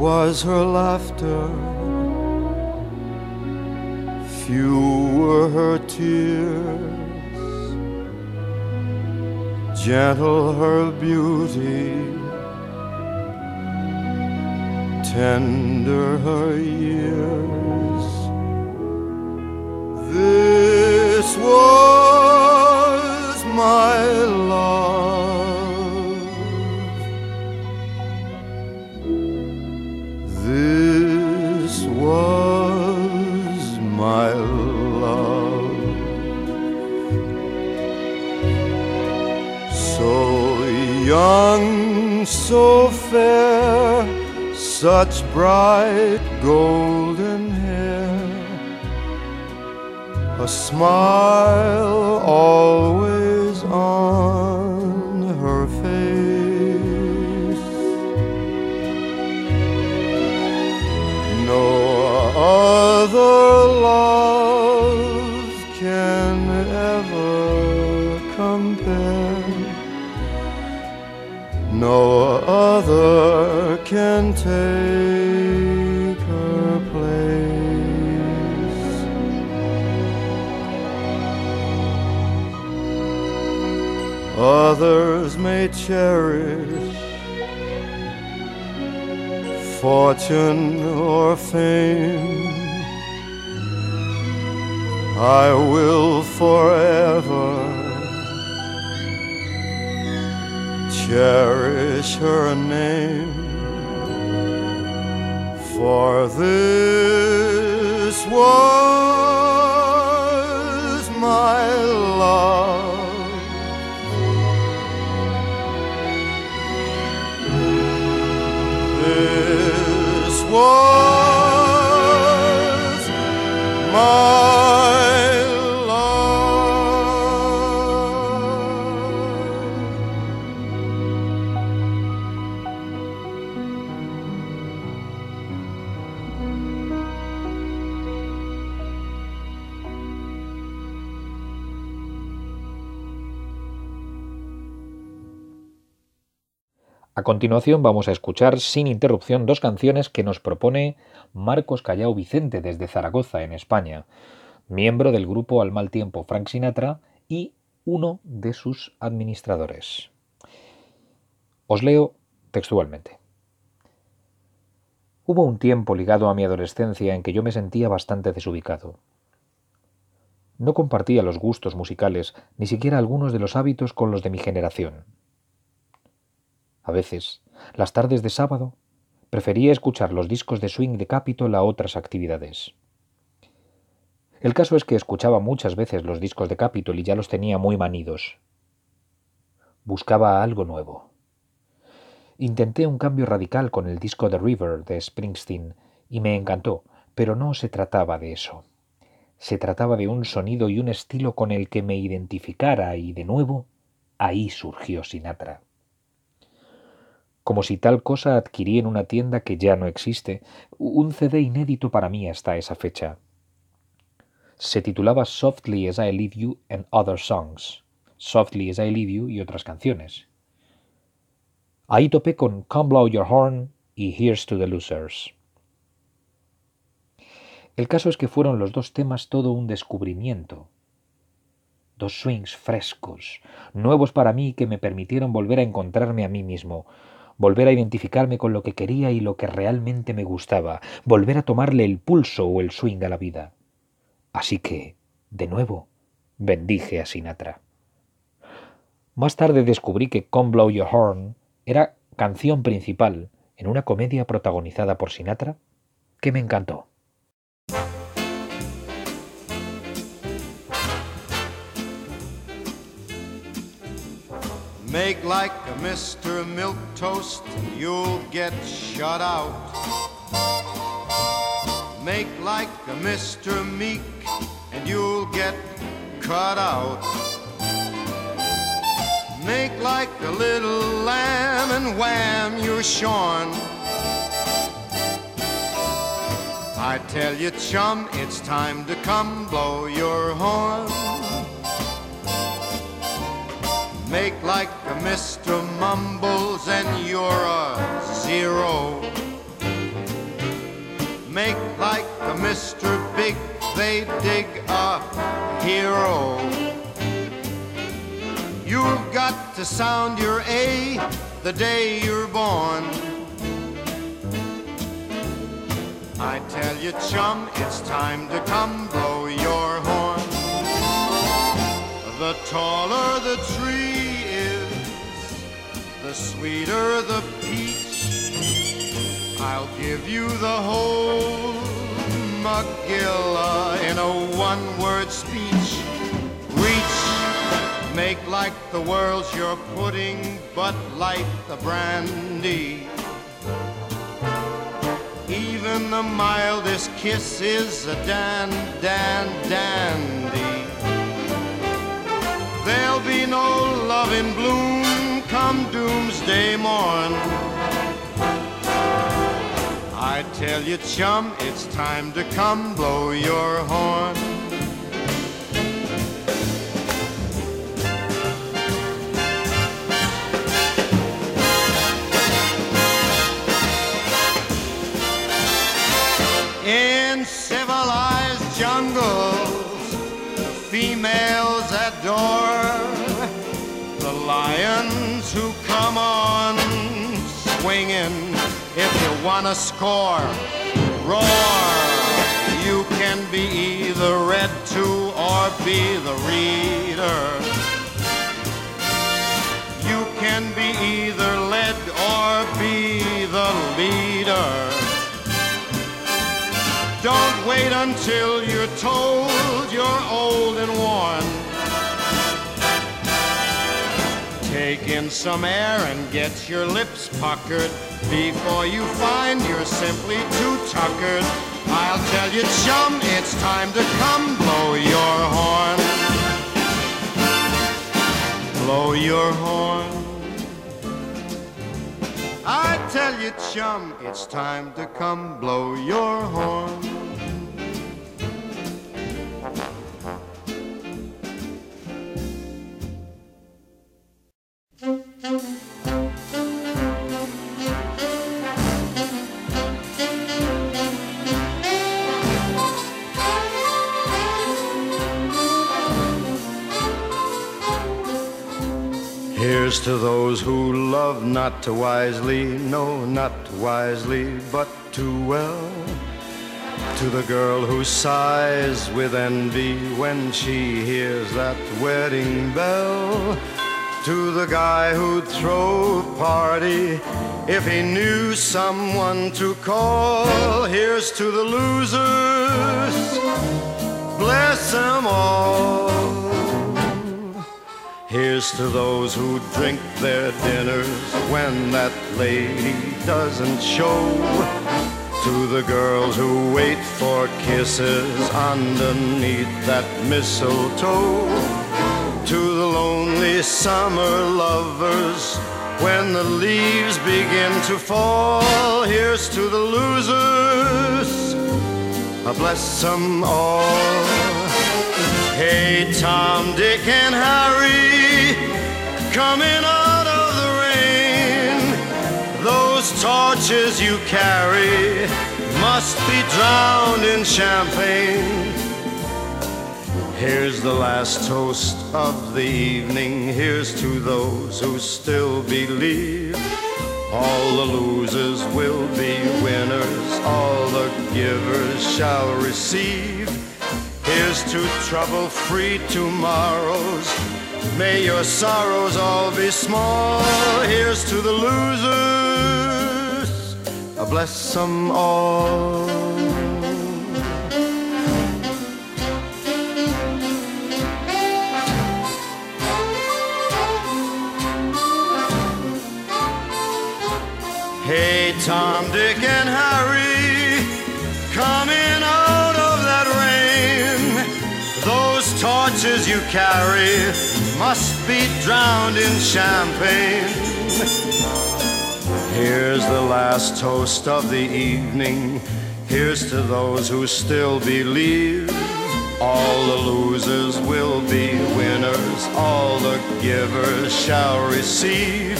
was her laughter few were her tears, gentle her beauty, tender her years. This was my love. Young, so fair, such bright golden hair, a smile always on No other can take her place. Others may cherish fortune or fame. I will forever cherish her name. For this was my love. This was my continuación vamos a escuchar sin interrupción dos canciones que nos propone Marcos Callao Vicente desde Zaragoza, en España, miembro del grupo Al Mal Tiempo Frank Sinatra y uno de sus administradores. Os leo textualmente. Hubo un tiempo ligado a mi adolescencia en que yo me sentía bastante desubicado. No compartía los gustos musicales, ni siquiera algunos de los hábitos con los de mi generación. A veces, las tardes de sábado, prefería escuchar los discos de swing de Capitol a otras actividades. El caso es que escuchaba muchas veces los discos de Capitol y ya los tenía muy manidos. Buscaba algo nuevo. Intenté un cambio radical con el disco The River de Springsteen y me encantó, pero no se trataba de eso. Se trataba de un sonido y un estilo con el que me identificara y, de nuevo, ahí surgió Sinatra como si tal cosa adquirí en una tienda que ya no existe, un CD inédito para mí hasta esa fecha. Se titulaba Softly as I Leave You and Other Songs, Softly as I Leave You y otras canciones. Ahí topé con Come Blow Your Horn y Here's to the Losers. El caso es que fueron los dos temas todo un descubrimiento. Dos swings frescos, nuevos para mí que me permitieron volver a encontrarme a mí mismo, volver a identificarme con lo que quería y lo que realmente me gustaba, volver a tomarle el pulso o el swing a la vida. Así que, de nuevo, bendije a Sinatra. Más tarde descubrí que Come Blow Your Horn era canción principal en una comedia protagonizada por Sinatra que me encantó. Make like a Mr. Milk Toast, you'll get shut out. Make like a Mr. Meek, and you'll get cut out. Make like a little lamb, and wham, you're shorn. I tell you, chum, it's time to come blow your horn. Make like a Mr. Mumbles and you're a zero. Make like a Mr. Big, they dig a hero. You've got to sound your A the day you're born. I tell you, chum, it's time to come blow your horn. The taller the tree the sweeter the peach. I'll give you the whole Magilla in a one-word speech. Reach, make like the world's your pudding, but light the brandy. Even the mildest kiss is a dan, dan, dandy. There'll be no love in bloom come doomsday morn. I tell you, chum, it's time to come blow your horn. Come on swinging. If you wanna score, roar. You can be either read to or be the reader. You can be either led or be the leader. Don't wait until you're told you're old and worn. Take in some air and get your lips puckered before you find you're simply too tuckered. I'll tell you, chum, it's time to come blow your horn. Blow your horn. I tell you, chum, it's time to come blow your horn. To those who love not wisely, no, not wisely, but too well. To the girl who sighs with envy when she hears that wedding bell. To the guy who'd throw a party if he knew someone to call. Here's to the losers, bless them all. Here's to those who drink their dinners when that lady doesn't show. To the girls who wait for kisses underneath that mistletoe. To the lonely summer lovers when the leaves begin to fall. Here's to the losers, I bless them all. Hey, Tom, Dick, and Harry, coming out of the rain. Those torches you carry must be drowned in champagne. Here's the last toast of the evening. Here's to those who still believe. All the losers will be winners, all the givers shall receive. Here's to trouble free tomorrows. May your sorrows all be small. Here's to the losers. I bless them all. Hey, Tom, Dick, and Harry. Those you carry must be drowned in champagne. Here's the last toast of the evening. Here's to those who still believe. All the losers will be winners, all the givers shall receive.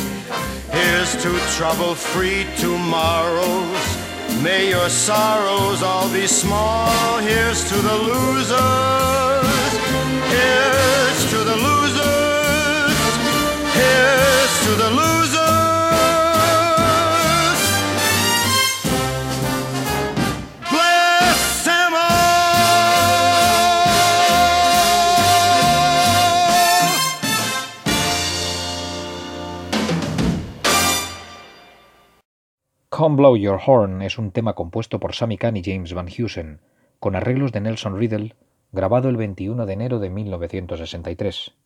Here's to trouble free tomorrows. May your sorrows all be small. Here's to the losers. Come Blow Your Horn es un tema compuesto por Sammy Kahn y James Van Heusen, con arreglos de Nelson Riddle, grabado el 21 de enero de 1963.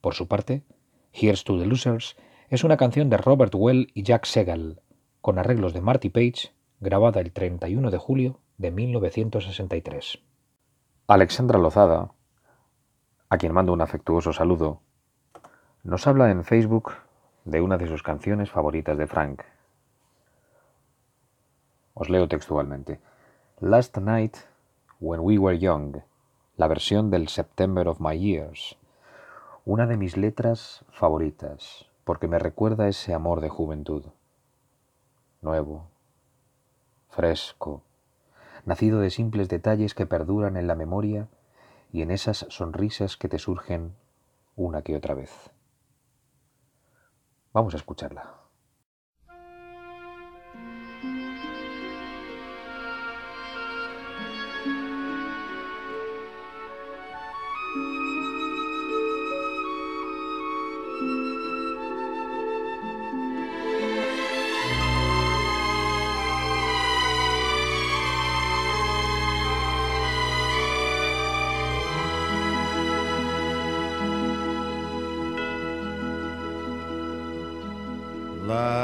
Por su parte, Here's to the Losers es una canción de Robert Well y Jack Segal, con arreglos de Marty Page, grabada el 31 de julio de 1963. Alexandra Lozada, a quien mando un afectuoso saludo, nos habla en Facebook de una de sus canciones favoritas de Frank. Os leo textualmente. Last Night, When We Were Young, la versión del September of My Years, una de mis letras favoritas, porque me recuerda ese amor de juventud. Nuevo, fresco, nacido de simples detalles que perduran en la memoria y en esas sonrisas que te surgen una que otra vez. Vamos a escucharla.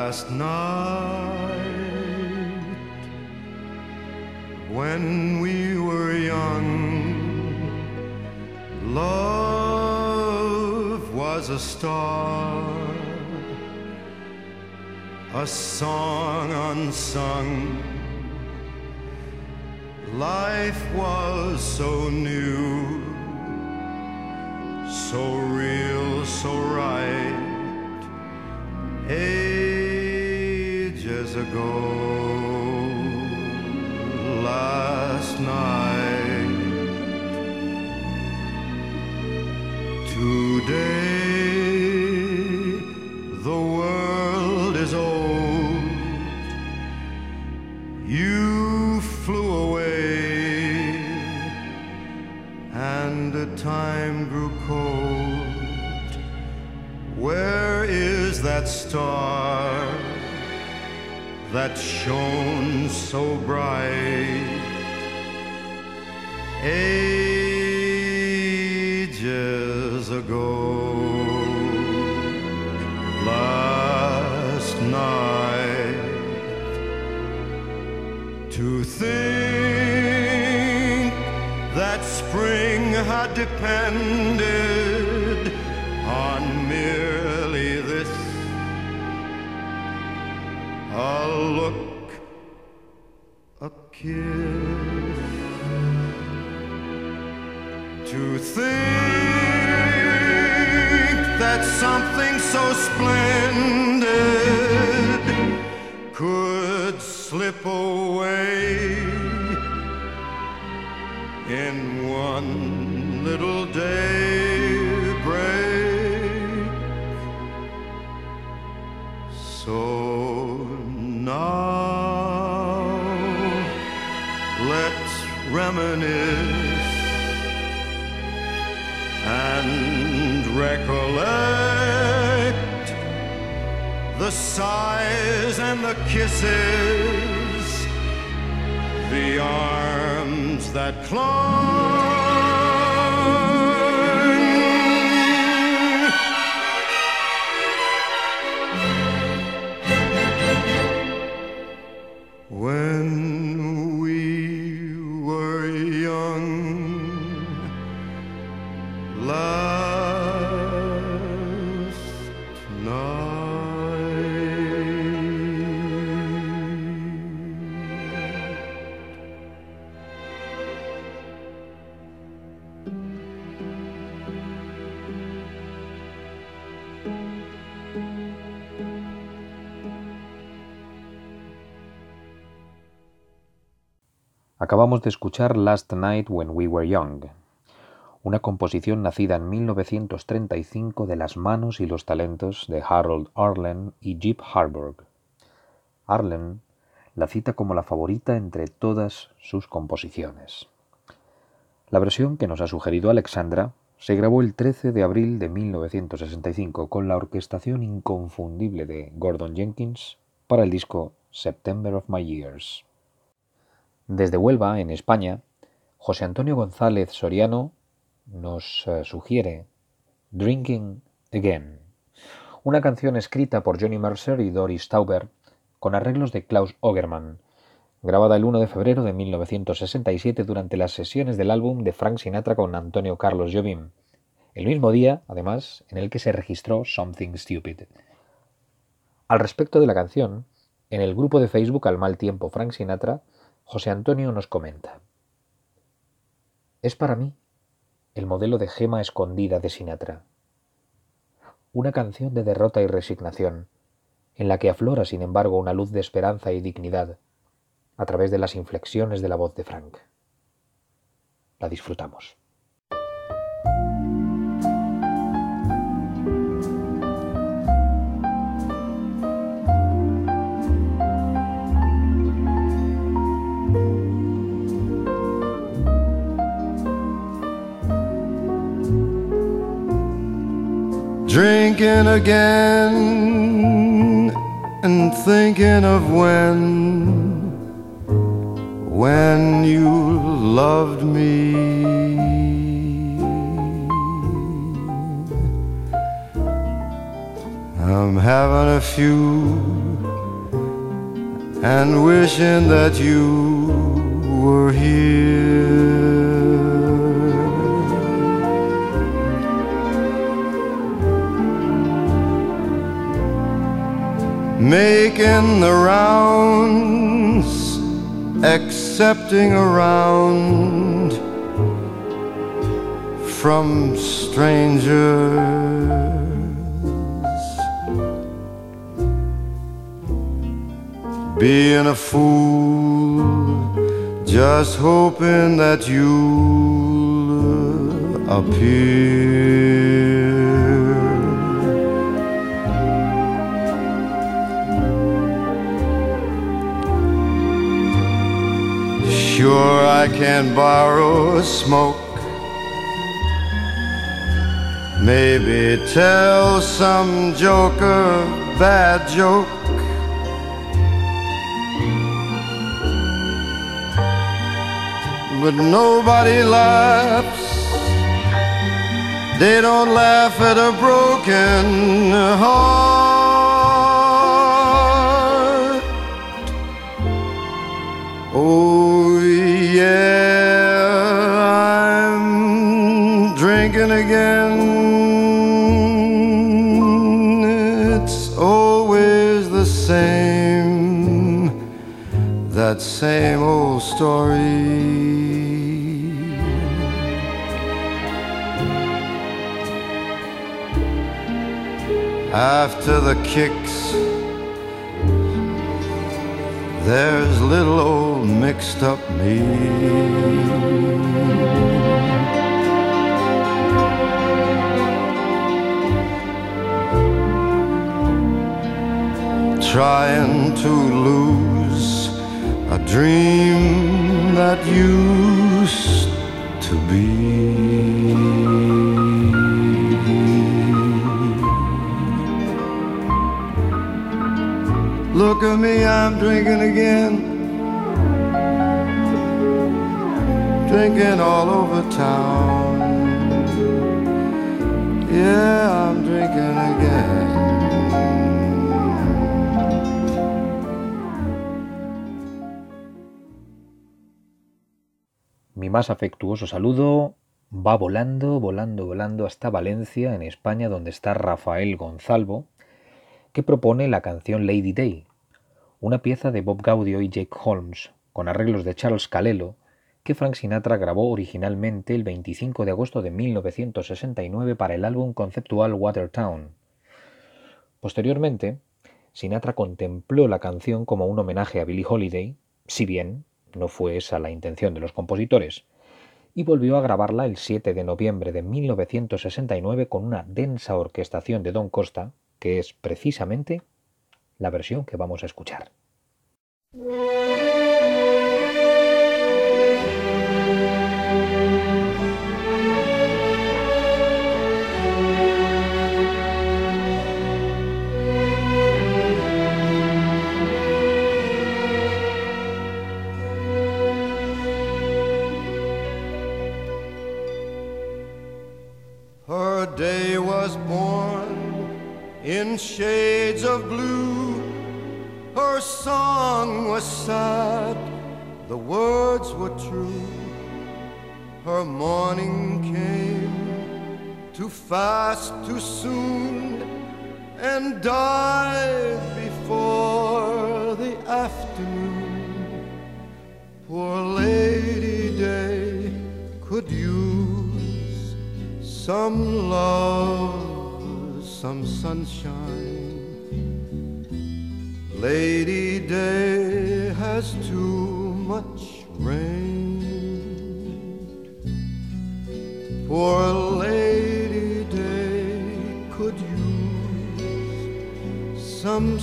Last night, when we were young, love was a star, a song unsung. Life was so new, so real, so right ages ago De escuchar Last Night When We Were Young, una composición nacida en 1935 de las manos y los talentos de Harold Arlen y Jeep Harburg. Arlen la cita como la favorita entre todas sus composiciones. La versión que nos ha sugerido Alexandra se grabó el 13 de abril de 1965 con la orquestación inconfundible de Gordon Jenkins para el disco September of My Years. Desde Huelva, en España, José Antonio González Soriano nos eh, sugiere Drinking Again, una canción escrita por Johnny Mercer y Doris Tauber con arreglos de Klaus Ogerman, grabada el 1 de febrero de 1967 durante las sesiones del álbum de Frank Sinatra con Antonio Carlos Jobim, el mismo día, además, en el que se registró Something Stupid. Al respecto de la canción, en el grupo de Facebook Al Mal Tiempo Frank Sinatra, José Antonio nos comenta. Es para mí el modelo de gema escondida de Sinatra. Una canción de derrota y resignación, en la que aflora, sin embargo, una luz de esperanza y dignidad a través de las inflexiones de la voz de Frank. La disfrutamos. Drinking again and thinking of when, when you loved me. I'm having a few and wishing that you were here. Making the rounds, accepting around from strangers. Being a fool, just hoping that you'll appear. Sure, I can borrow a smoke. Maybe tell some joker bad joke. But nobody laughs. They don't laugh at a broken heart. Oh, yeah, I'm drinking again. It's always the same, that same old story. After the kicks, there's little old mixed up me. Trying to lose a dream that used to be. Look at me, I'm drinking again. Drinking all over town. Yeah, I'm drinking again. Mi más afectuoso saludo va volando, volando, volando hasta Valencia, en España, donde está Rafael Gonzalvo, que propone la canción Lady Day, una pieza de Bob Gaudio y Jake Holmes, con arreglos de Charles Calello, que Frank Sinatra grabó originalmente el 25 de agosto de 1969 para el álbum conceptual Watertown. Posteriormente, Sinatra contempló la canción como un homenaje a Billie Holiday, si bien no fue esa la intención de los compositores, y volvió a grabarla el 7 de noviembre de 1969 con una densa orquestación de Don Costa, que es precisamente la versión que vamos a escuchar. Her day was born in shades of blue. Her song was sad, the words were true. Her morning came too fast, too soon, and died before the afternoon. Poor Lady Day could use some love, some sunshine. Lady Day has too much rain. Poor Lady Day could use some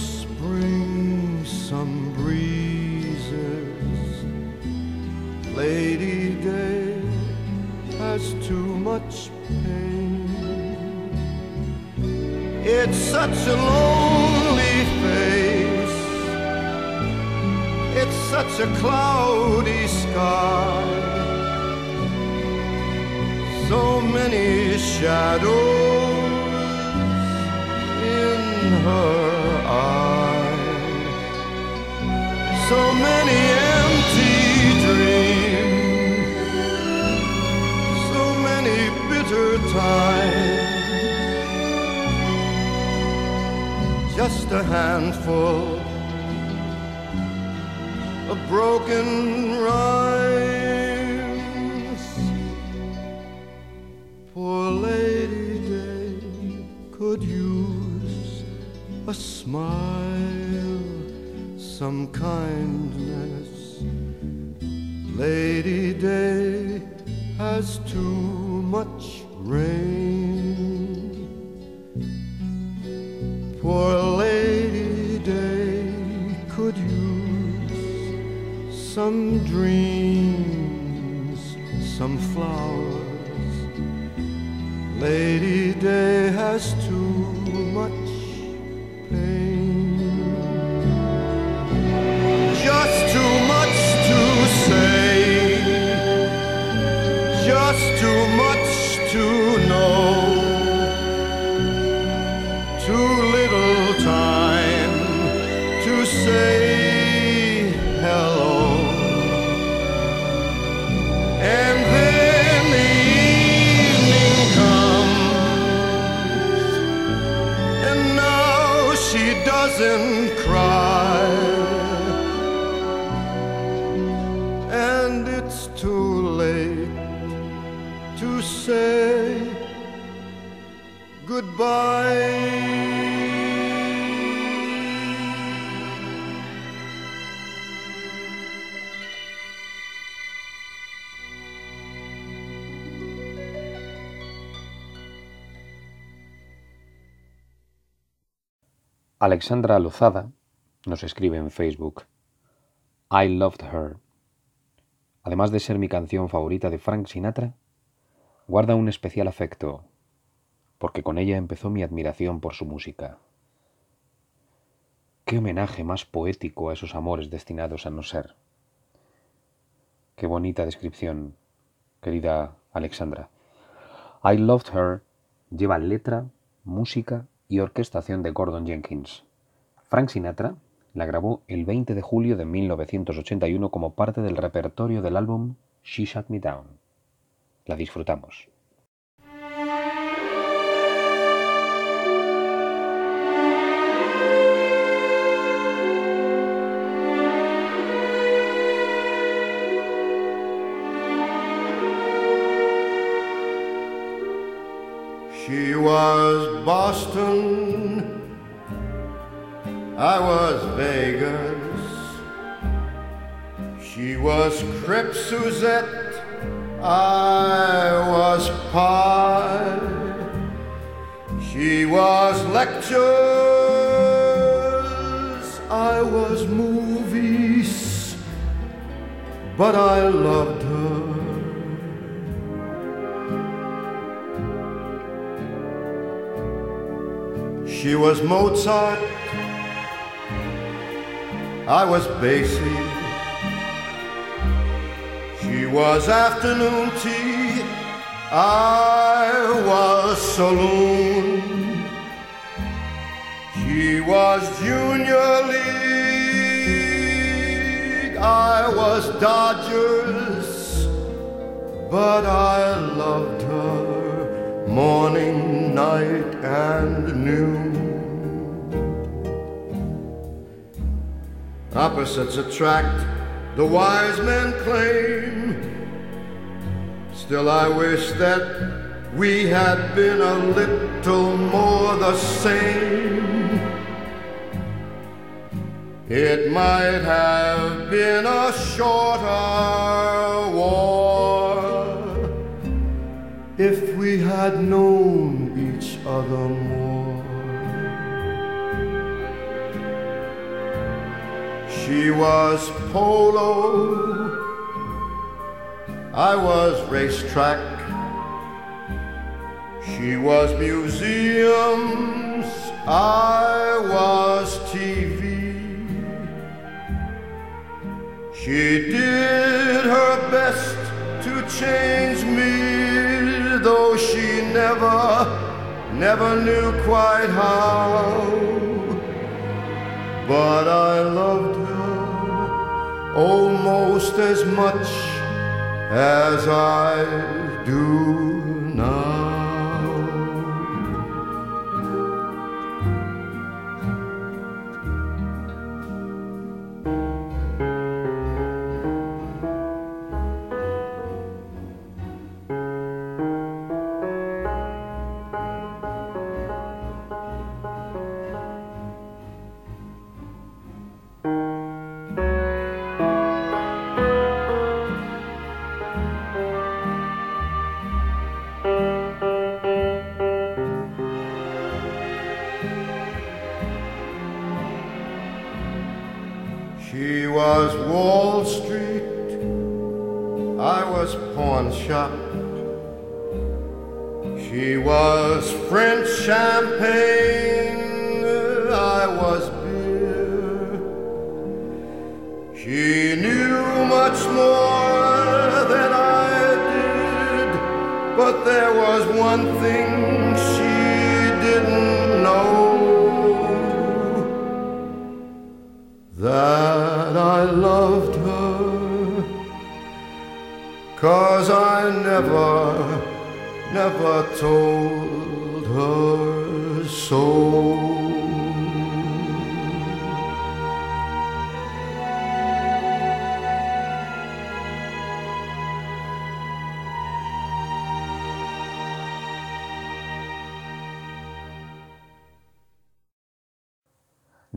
It's a cloudy sky. So many shadows in her eyes. So many empty dreams. So many bitter times. Just a handful broken rhymes. Poor Lady Day could use a smile, some kindness. Alexandra Lozada nos escribe en Facebook I Loved Her. Además de ser mi canción favorita de Frank Sinatra, guarda un especial afecto, porque con ella empezó mi admiración por su música. Qué homenaje más poético a esos amores destinados a no ser. Qué bonita descripción, querida Alexandra. I Loved Her lleva letra, música y orquestación de Gordon Jenkins. Frank Sinatra la grabó el 20 de julio de 1981 como parte del repertorio del álbum She Shut Me Down. La disfrutamos. She was Boston, I was Vegas. She was crepe Suzette, I was pie. She was lectures, I was movies, but I loved her. She was Mozart, I was Basie. She was afternoon tea, I was saloon. She was junior league, I was Dodgers, but I loved her morning, night, and noon. Opposites attract, the wise men claim. Still, I wish that we had been a little more the same. It might have been a shorter war if we had known each other more. She was polo, I was racetrack. She was museums, I was TV. She did her best to change me, though she never, never knew quite how. But I loved her almost as much as I do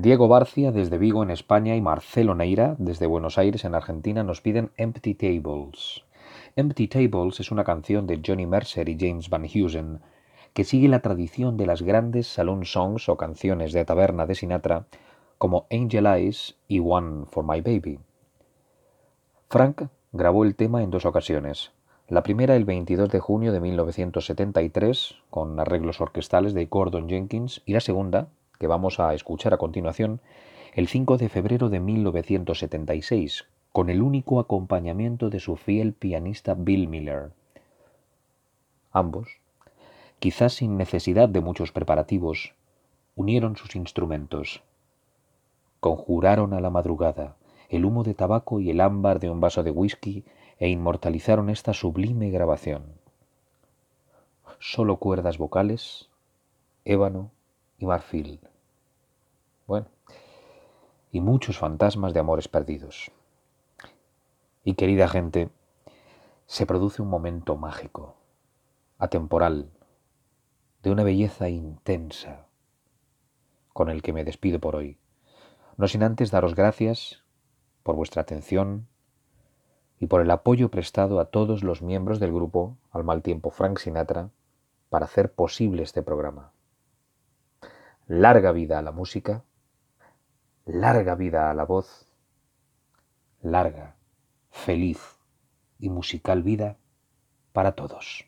Diego Barcia desde Vigo en España y Marcelo Neira desde Buenos Aires en Argentina nos piden Empty Tables. Empty Tables es una canción de Johnny Mercer y James Van Heusen que sigue la tradición de las grandes saloon songs o canciones de taberna de Sinatra como Angel Eyes y One for My Baby. Frank grabó el tema en dos ocasiones. La primera el 22 de junio de 1973 con arreglos orquestales de Gordon Jenkins y la segunda que vamos a escuchar a continuación, el 5 de febrero de 1976, con el único acompañamiento de su fiel pianista Bill Miller. Ambos, quizás sin necesidad de muchos preparativos, unieron sus instrumentos. Conjuraron a la madrugada el humo de tabaco y el ámbar de un vaso de whisky e inmortalizaron esta sublime grabación. Solo cuerdas vocales, ébano, y marfil. Bueno, y muchos fantasmas de amores perdidos. Y querida gente, se produce un momento mágico, atemporal, de una belleza intensa, con el que me despido por hoy. No sin antes daros gracias por vuestra atención, y por el apoyo prestado a todos los miembros del grupo, al mal tiempo Frank Sinatra, para hacer posible este programa. Larga vida a la música, larga vida a la voz, larga, feliz y musical vida para todos.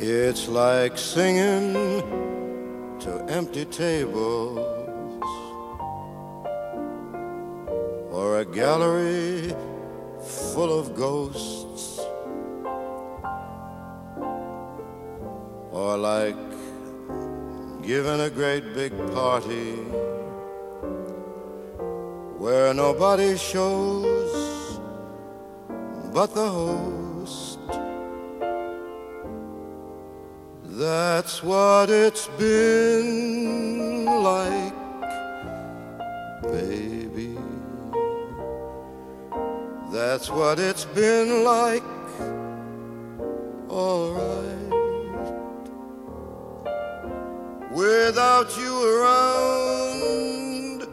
It's like singing to empty tables or a gallery full of ghosts or like giving a great big party where nobody shows but the host. That's what it's been like, baby. That's what it's been like, alright. Without you around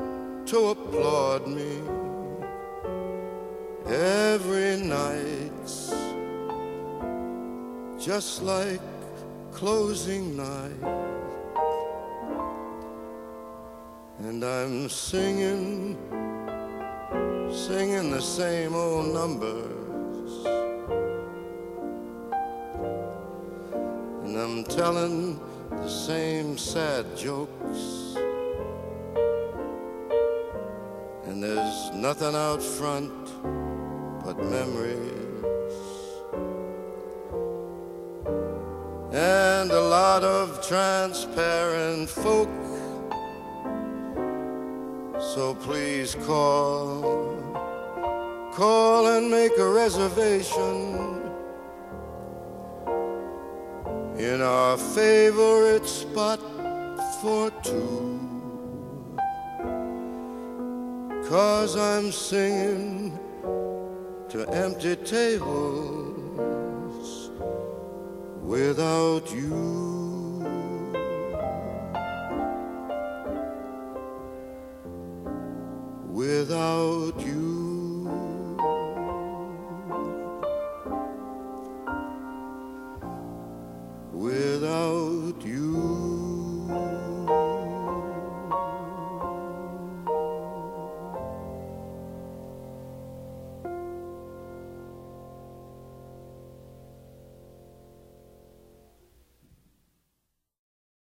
to applaud me every night's just like closing night. And I'm singing, singing the same old numbers. And I'm telling the same sad jokes. And there's nothing out front but memories. And a lot of transparent folk. So please call, call and make a reservation in our favorite spot for two. Cause I'm singing to empty tables without you.